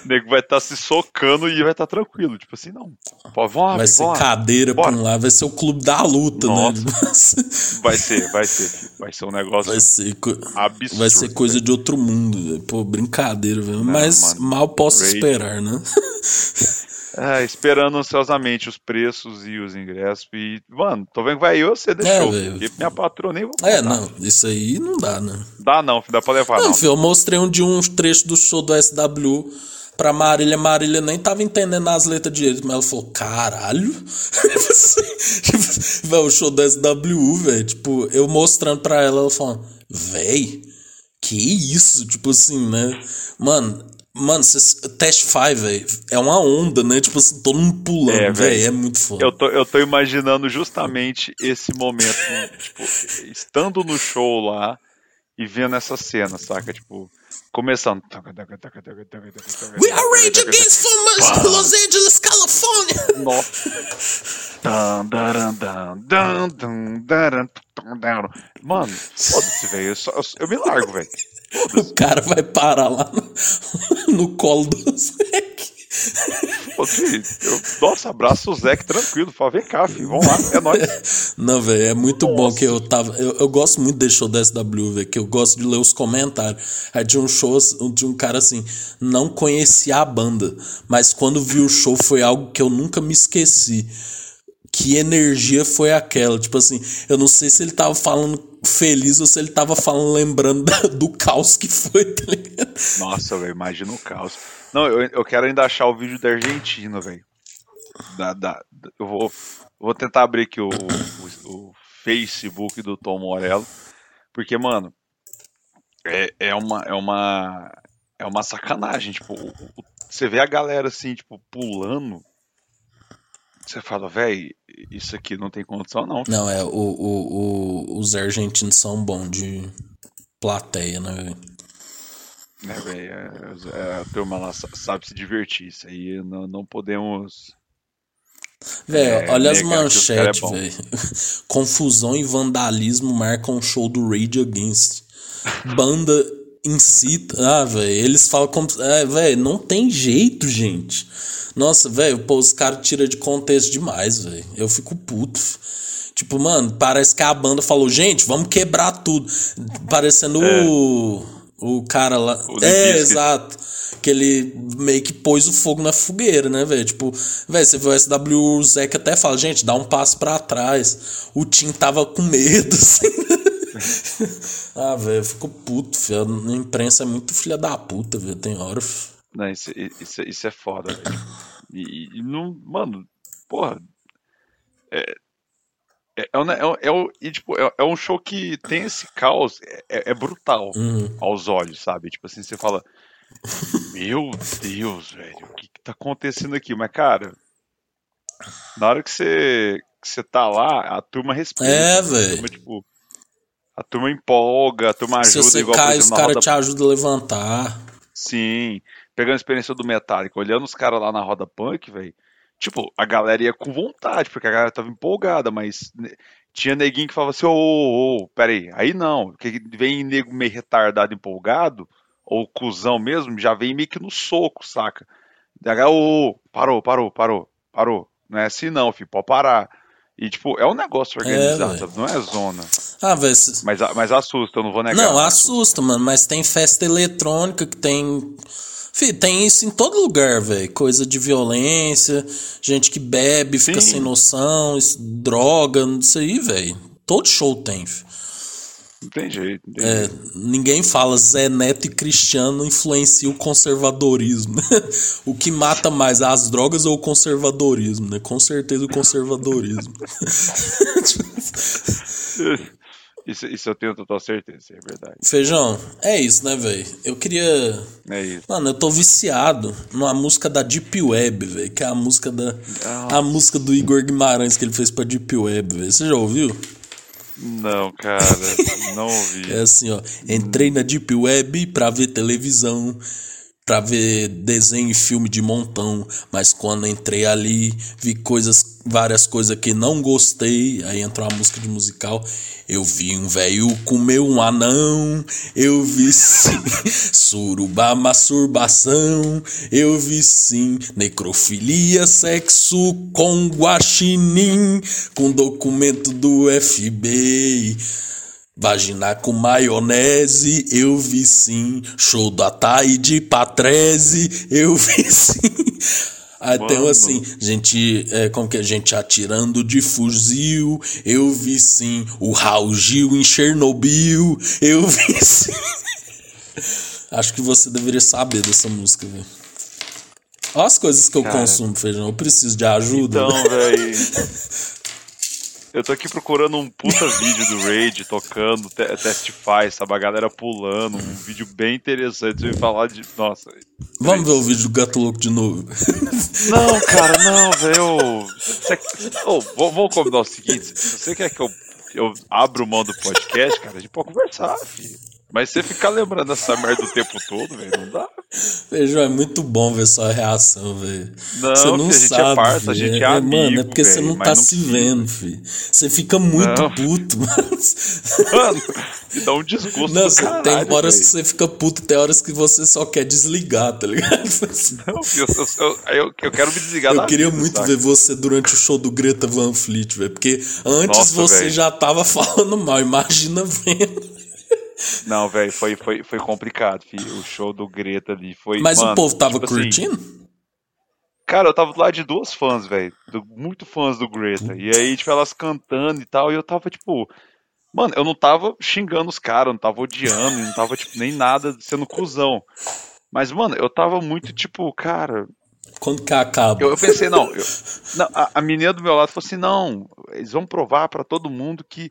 O nego vai estar se socando e vai estar tranquilo. Tipo assim, não. Pô, vamos Vai ser cadeira Bora. pra um lado, vai ser o clube da luta, Nossa. né? Vai ser, vai ser. filho. Vai ser um negócio Vai ser, absurdo. vai ser coisa de outro mundo, velho. Pô, brincadeira, velho. Mas mano. mal posso Rage. esperar, né? É, esperando ansiosamente os preços e os ingressos. E, mano, tô vendo que vai eu você deixou. É, porque minha patroa nem vou É, não, isso aí não dá, né? Dá não, filho, dá pra levar Não, não. filho, eu mostrei um de um trecho do show do SW pra Marília. Marília nem tava entendendo as letras direito, mas ela falou: caralho. velho, o show do SW, velho. Tipo, eu mostrando pra ela, ela falando: véi, que isso? Tipo assim, né? Mano. Mano, cês- Test 5, velho, é uma onda, né? Tipo assim, todo mundo pulando, É, velho. É muito foda. Eu tô, eu tô imaginando justamente esse momento, tipo, estando no show lá e vendo essa cena, saca? Tipo, começando. We are Rage Against from Los Angeles, California! Nossa. Mano, foda-se, velho. Eu, eu me largo, velho. O cara vai parar lá no, no colo do Zeke. Foda-se. Eu, nossa, abraço o Zeke tranquilo. Fala, vem cá, filho. Vamos lá, é nóis. Não, velho, é muito bom que eu tava. Eu, eu gosto muito desse show da SW, velho, que eu gosto de ler os comentários. Aí tinha um show de um cara assim, não conhecia a banda, mas quando vi o show foi algo que eu nunca me esqueci. Que energia foi aquela? Tipo assim, eu não sei se ele tava falando feliz ou se ele tava falando, lembrando do caos que foi, tá ligado? Nossa, velho, imagina o caos. Não, eu, eu quero ainda achar o vídeo da Argentina, velho. Da, da- eu vou, vou tentar abrir aqui o, o, o Facebook do Tom Morello. Porque, mano, é, é, uma, é, uma, é uma sacanagem. Tipo, o- o- você vê a galera assim, tipo, pulando. Você fala, velho, isso aqui não tem condição, não. Não, é, o, o, o- os argentinos são bons de plateia, né, velho? Né, velho? É, é, a turma lá sa- sabe se divertir. Isso aí não, não podemos. Velho, É, olha as é manchetes, velho. Confusão e vandalismo marcam show do Rage Against. Banda incita. Ah, velho, eles falam como. É, velho, não tem jeito, gente. Nossa, velho, pô, os caras tiram de contexto demais, velho. Eu fico puto. Tipo, mano, parece que a banda falou, gente, vamos quebrar tudo. Parecendo o. O cara lá. É. É, exato. Que ele meio que pôs o fogo na fogueira, né, velho? Tipo, velho, você vê o SW, o Zeke até fala, gente, dá um passo pra trás. O Tim tava com medo, assim. ah, velho, eu fico puto, filho. A imprensa é muito filha da puta, velho. Tem hora. filho. Não, isso, isso, isso é foda, velho. E, e não. Mano, porra. É. É, é, é, é, e, tipo, é, é um show que tem esse caos, é, é brutal Uhum. aos olhos, sabe? Tipo assim, você fala, meu Deus, velho, o que, que tá acontecendo aqui? Mas, cara, na hora que você, que você tá lá, a turma respeita. É, velho. tipo, a turma empolga, a turma Se ajuda, você igual, cai, os caras roda te ajudam a levantar. Sim, pegando a experiência do Metallica, olhando os caras lá na roda punk, velho. Tipo, a galera ia com vontade, porque a galera tava empolgada, mas tinha neguinho que falava assim, ô, ô, ô, peraí, aí não, porque vem nego meio retardado, empolgado, ou cuzão mesmo, já vem meio que no soco, saca? Galera, ô, ô, parou, parou, parou, parou. Não é assim não, filho, pode parar. E, tipo, é um negócio organizado, velho. sabe? Não é zona. Ah, se- Mas, mas assusta, eu não vou negar. Não, assusta, mano, mas tem festa eletrônica que tem. Fih, tem isso em todo lugar, velho. Coisa de violência, gente que bebe, fica Sim. sem noção, isso- droga, isso aí, velho. Todo show tem. fi. Não tem jeito, não tem É, jeito. ninguém fala Zé Neto e Cristiano influencia o conservadorismo. o que mata mais, as drogas ou o conservadorismo, né? Com certeza o conservadorismo. Isso, isso eu tenho total certeza, é verdade. Feijão, é isso, né, velho? Eu queria É isso. Mano, eu tô viciado numa música da Deep Web, velho. Que é a música da. A música do Igor Guimarães que ele fez pra Deep Web, velho. Você já ouviu? Não, cara, não ouvi. É assim, ó. Entrei na Deep Web pra ver televisão, pra ver desenho e filme de montão. Mas quando entrei ali, vi coisas, várias coisas que não gostei. Aí entrou a música de musical. Eu vi um velho comer um anão. Eu vi sim suruba masturbação. Eu vi sim necrofilia, sexo com guaxinim. Com documento do FBI. Vagina com maionese, eu vi sim. Show do Ataíde Patrese, eu vi sim. Aí tem um Mano. assim, gente, é, como que é? Gente atirando de fuzil, eu vi sim o Raul Gil em Chernobyl, eu vi sim. Acho que você deveria saber dessa música, velho. Olha as coisas que eu Cara. consumo, feijão. Eu preciso de ajuda. Então, velho. Eu tô aqui procurando um puta vídeo do Raid tocando te Testify, sabe? A galera pulando, um vídeo bem interessante. Ia falar de. Nossa. Vamos ver o vídeo do Gato Louco de novo. Não, cara, não, velho. Você- v- Vamos combinar o seguinte: se você quer que eu, eu abra mão do podcast, cara, a gente pode conversar, filho. Mas você ficar lembrando essa merda o tempo todo, velho, não dá. Feijão, é muito bom ver sua reação, velho. Não, Você não filho, a gente sabe. é parça, a gente é amigo, Mano, é porque você velho, não mas tá não se precisa. vendo, filho. Você fica muito Não. puto, mano. Mano, me dá um desgosto Não, você caralho, tem horas velho. que você fica puto, tem horas que você só quer desligar, tá ligado? Não, filho, eu, eu, eu, quero me desligar Eu queria vida, muito saca? ver você durante o show do Greta Van Fleet, velho. Porque antes Nossa, você velho. já tava falando mal, imagina vendo. Não, velho, foi, foi, foi complicado, filho. O show do Greta ali foi. Mas mano, o povo tava tipo assim, curtindo? Cara, eu tava do lado de duas fãs, velho. Muito fãs do Greta. E aí, tipo, elas cantando e tal. E eu tava, tipo. Mano, eu não tava xingando os caras, não tava odiando, não tava, tipo, nem nada sendo cuzão. Mas, mano, eu tava muito, tipo, cara. Quando que acaba? Eu, eu pensei, não. eu- não, a, a menina do meu lado falou assim: não, eles vão provar pra todo mundo que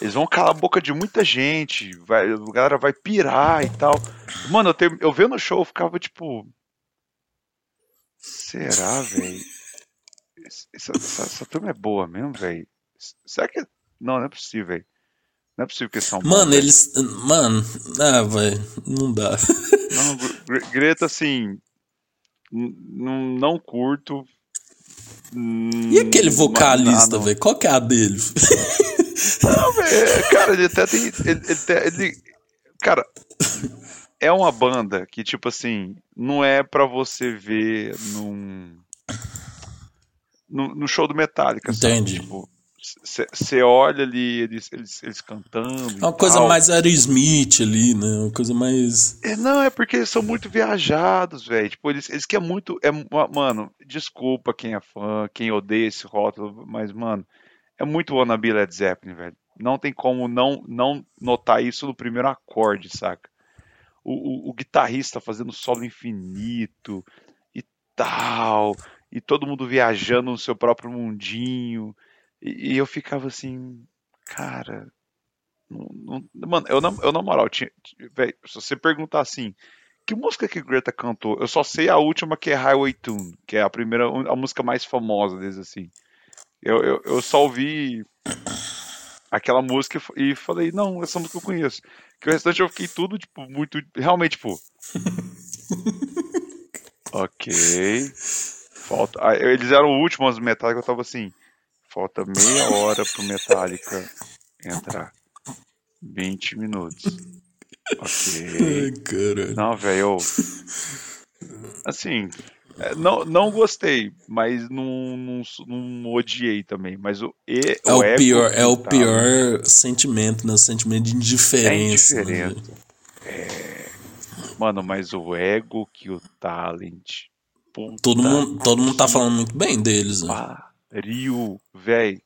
eles vão calar a boca de muita gente, vai, a galera vai pirar e tal. Mano, eu, eu vendo o show, eu ficava tipo. Será, velho? Essa, essa, essa turma é boa mesmo, velho? Será que. Não, não é possível, velho. Não é possível que eles são Mano, eles. Mano, ah, velho, não dá. Não, Gre- Greta, assim. Não curto. E aquele vocalista, velho? Qual que é a dele? Não, velho, cara, ele até tem. Ele, ele, ele- cara, é uma banda que, tipo assim, não é pra você ver num. No, no show do Metallica, sabe? Entendi. Tipo, você olha ali eles, eles, eles cantando. É uma coisa mais Aerosmith ali, né? Uma coisa mais. É, não, é porque eles são muito viajados, velho. Tipo, eles, eles querem muito. É, mano, desculpa quem é fã, quem odeia esse rótulo, mas, mano, é muito wannabe Led Zeppelin, velho. Não tem como não, não notar isso no primeiro acorde, saca? O, o, o guitarrista fazendo solo infinito e tal, e todo mundo viajando no seu próprio mundinho. E, e eu ficava assim, cara. Não, não- mano, eu na, eu na moral, tinha, véi, se você perguntar assim, que música que Greta cantou? Eu só sei a última que é Highway Tune, que é a primeira, a música mais famosa deles, assim. Eu, eu, eu só ouvi aquela música e falei, não, essa música eu conheço. Que o restante eu fiquei tudo, tipo, muito. Realmente, tipo. ok. Falta. ah, Eles eram o último as Metallica, eu tava assim. Falta meia hora pro Metallica entrar. 20 minutos. Ok. Ai, caralho. Não, velho. eu- Assim. é, Não, não gostei, mas não, não, não odiei também. Mas o, e, É o ego pior, é o pior sentimento, né? O sentimento de indiferença. É né. É. Mano, mas o ego que o talent. Todo mundo, todo mundo tá falando muito bem deles, né? Pariu, velho.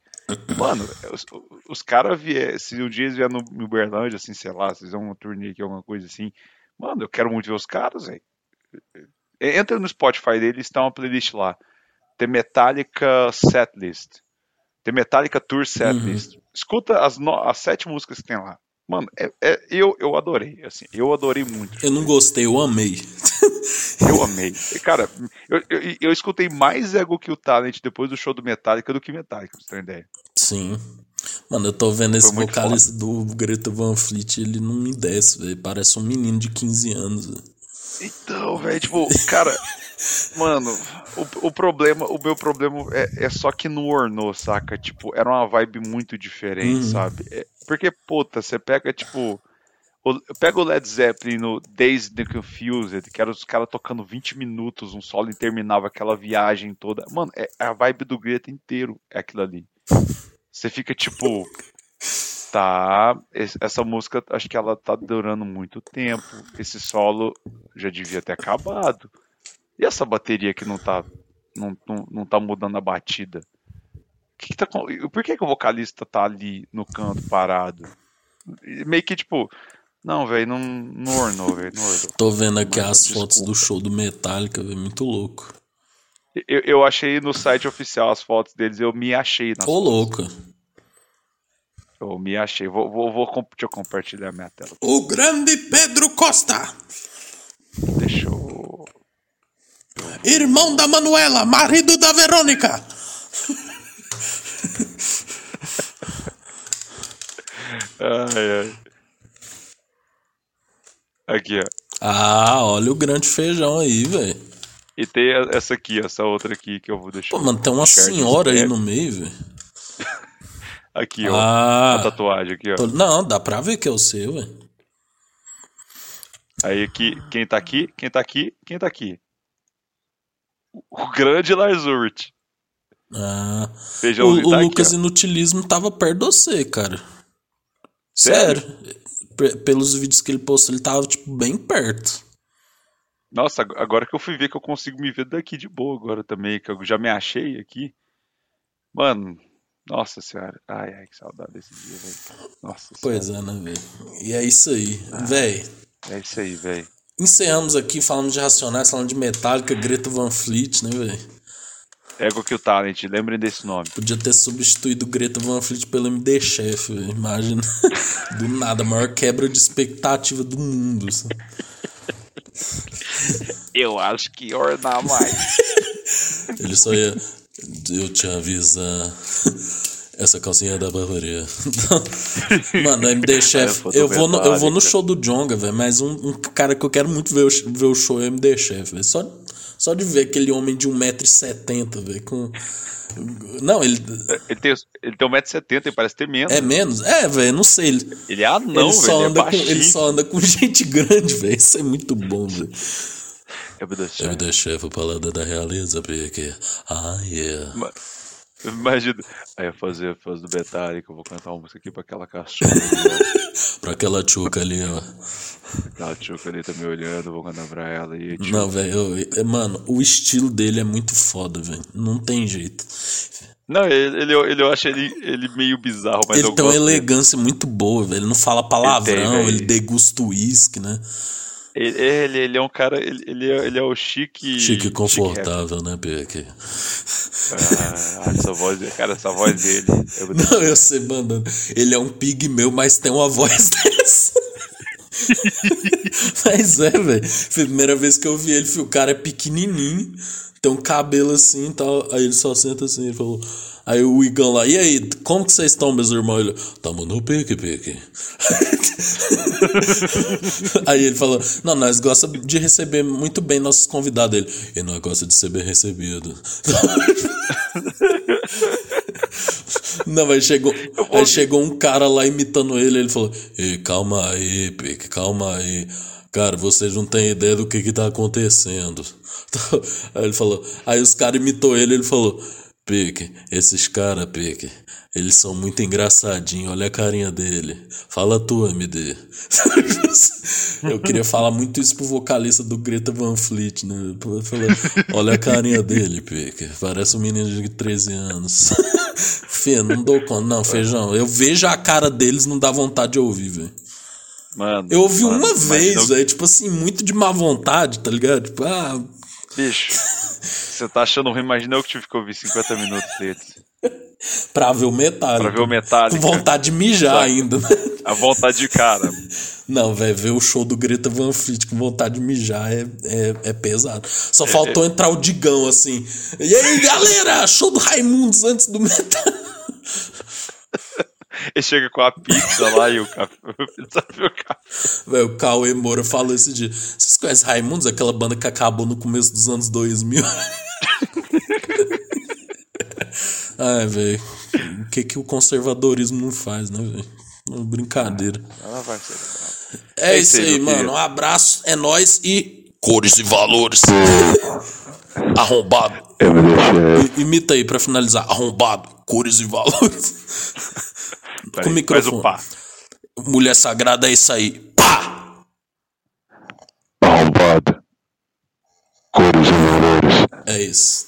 Mano, os, os caras vier, se um dia eles vierem no Uberlândia, assim, sei lá, se fizer uma turnê aqui, alguma coisa assim, mano, eu quero muito ver os caras, velho. Entra no Spotify deles, está uma playlist lá. The Metallica Setlist. The Metallica Tour Setlist. Escuta as, no- as sete músicas que tem lá. Mano, é, é- eu, eu adorei, assim, eu adorei muito. Eu não gostei, eu amei. Eu amei. Cara, eu, eu, eu escutei mais Ego que o Talent depois do show do Metallica do que Metallica, pra você ter ideia. Sim. Mano, eu tô vendo esse vocalista do Greta Van Fleet, ele não me desce, velho. Parece um menino de 15 anos. velho. Então, velho, tipo, cara, mano, o, o problema, o meu problema é, é só que não ornou, saca? Tipo, era uma vibe muito diferente, Uhum. sabe? É, porque, puta, você pega, tipo, o, pega o Led Zeppelin no Days the Confused, que era os caras tocando 20 minutos, um solo terminava aquela viagem toda. Mano, é a vibe do Greta inteiro, é aquilo ali. Você fica, tipo, tá, es- essa música, acho que ela tá durando muito tempo. Esse solo já devia ter acabado. E essa bateria que não tá não, não, não tá mudando a batida? Que que tá, por que, que o vocalista tá ali no canto parado? Meio que tipo, não, velho, não, não ornou, velho. Tô vendo aqui as fotos do desculpa. show do Metallica, velho. Muito louco. Eu, eu achei no site oficial as fotos deles, eu me achei nas Ô, fotos. louco. Eu me achei. Vou, vou, vou deixa eu compartilhar minha tela. O grande Pedro Costa. Deixa eu. Irmão da Manuela, marido da Verônica. Ai, ai. Aqui, ó. Ah, olha o grande feijão aí, velho. E tem essa aqui, essa outra aqui que eu vou deixar. Pô, mano, tem uma senhora aí no meio, velho. Aqui, ó. Ah. A tatuagem aqui, ó. Tô- Não, dá pra ver que é o seu, velho. Aí aqui, quem tá aqui? Quem tá aqui? Quem tá aqui? O grande Lars Ulrich. Ah. O, Feijãozinho o tá Lucas aqui. Inutilismo tava perto de você, cara. Sério. P- Pelos vídeos que ele postou, ele tava, tipo, bem perto. Nossa, ag- agora que eu fui ver que eu consigo me ver daqui de boa agora também, que eu já me achei aqui. Mano, nossa senhora. Ai, ai, que saudade desse dia, velho. Nossa Pois senhora. é, né, velho? E é isso aí. Véi, É isso aí, velho. encerramos aqui falando de Racionais, falando de Metallica, Greta Van Fleet, né, velho? Ego Kill Talent, lembrem desse nome. Podia ter substituído Greta Van Fleet pelo MD Chef. Imagina. Do nada, a maior quebra de expectativa do mundo. Eu acho que ornar mais. Ele só ia. Eu te avisar. Essa calcinha é da barbaria. Mano, MD Chef. É, eu, vou no, eu vou no show do Jonga, velho. Mas um, um cara que eu quero muito ver o, ver o show é o MD Chef, velho. Só, só de ver aquele homem de 1,70m, velho. Com. Não, ele. Ele tem, ele tem 1,70m e parece ter menos. É menos? É, velho, não sei. Ele, Ele é anão, ele, só é anda com, baixinho. ele só anda com gente grande, velho. Isso é muito bom, velho. É. MD Chef, o paladar da realeza, porque. Ah, yeah. Ma- Imagina. Aí eu fazer fazer do Metallica, eu vou cantar uma música aqui pra aquela cachorra. Pra aquela tchuca ali, ó. Aquela tchuca ali tá me olhando, eu vou cantar pra ela. E, Não, velho, mano, o estilo dele é muito foda, velho. Não tem jeito. Não, ele, ele, eu- ele, eu acho ele, ele meio bizarro, mas ele tem uma gosto dele. elegância muito boa, velho. Ele não fala palavrão, velho. ele degusta uísque, né? Ele, ele, ele é um cara, ele, ele, é, ele é o chique. Chique e confortável, né, Peque? Ah, essa voz, cara, essa voz dele. Eu- Não, eu sei, mano. Ele é um pigmeu, mas tem uma voz dessa. mas é, velho. Foi a primeira vez que eu vi ele, o cara é pequenininho, tem um cabelo assim e tal. Aí ele só senta assim, ele falou. Aí o Igão lá, e aí, como que vocês estão, meus irmãos? Ele, tamo no pique, pique. aí ele falou, não, nós gostamos de receber muito bem nossos convidados. Ele, e nós gostamos de ser bem recebido. Não, mas chegou, aí chegou um cara lá imitando ele, ele falou: calma aí, Pique, calma aí. Cara, vocês não têm ideia do que que tá acontecendo. Aí ele falou, aí os caras imitou ele, ele falou: Pique, esses caras, Pique, eles são muito engraçadinhos, olha a carinha dele. Fala tu, MD. Eu queria falar muito isso pro vocalista do Greta Van Fleet, né? Eu falei, olha a carinha dele, Pique. Parece um menino de 13 anos. Fê, não dou conta. Não, feijão. Eu vejo a cara deles, não dá vontade de ouvir, velho. Mano. Eu ouvi mano, uma vez, eu- velho. Tipo assim, muito de má vontade, tá ligado? Tipo, ah. Bicho, você tá achando ruim? Imagina eu que tive que ouvir 50 minutos deles. Pra ver o Metallica. Pra ver o Metallica. Com vontade de mijar ainda? A vontade de cara. Não, velho, ver o show do Greta Van Fleet com vontade de mijar é, é, é pesado. Só faltou entrar o Digão, assim. E aí, galera, show do Raimundos antes do metal. Ele chega com a pizza lá e o café. Sabe o café? Velho, o Cauê Moura falou esse dia. Vocês conhecem Raimundos? Aquela banda que acabou no começo dos anos 2000? Ai, velho. O que, que o conservadorismo não faz, né, velho? Brincadeira. Ela vai ser brava. É, isso aí, mano. Um abraço, é nóis e. Cores e valores. Arrombado. Imita aí pra finalizar. Arrombado. Cores e valores. Peraí, Com o microfone. Faz o pá. Mulher sagrada é isso aí. Pá! Arrombado. Cores e valores. É isso.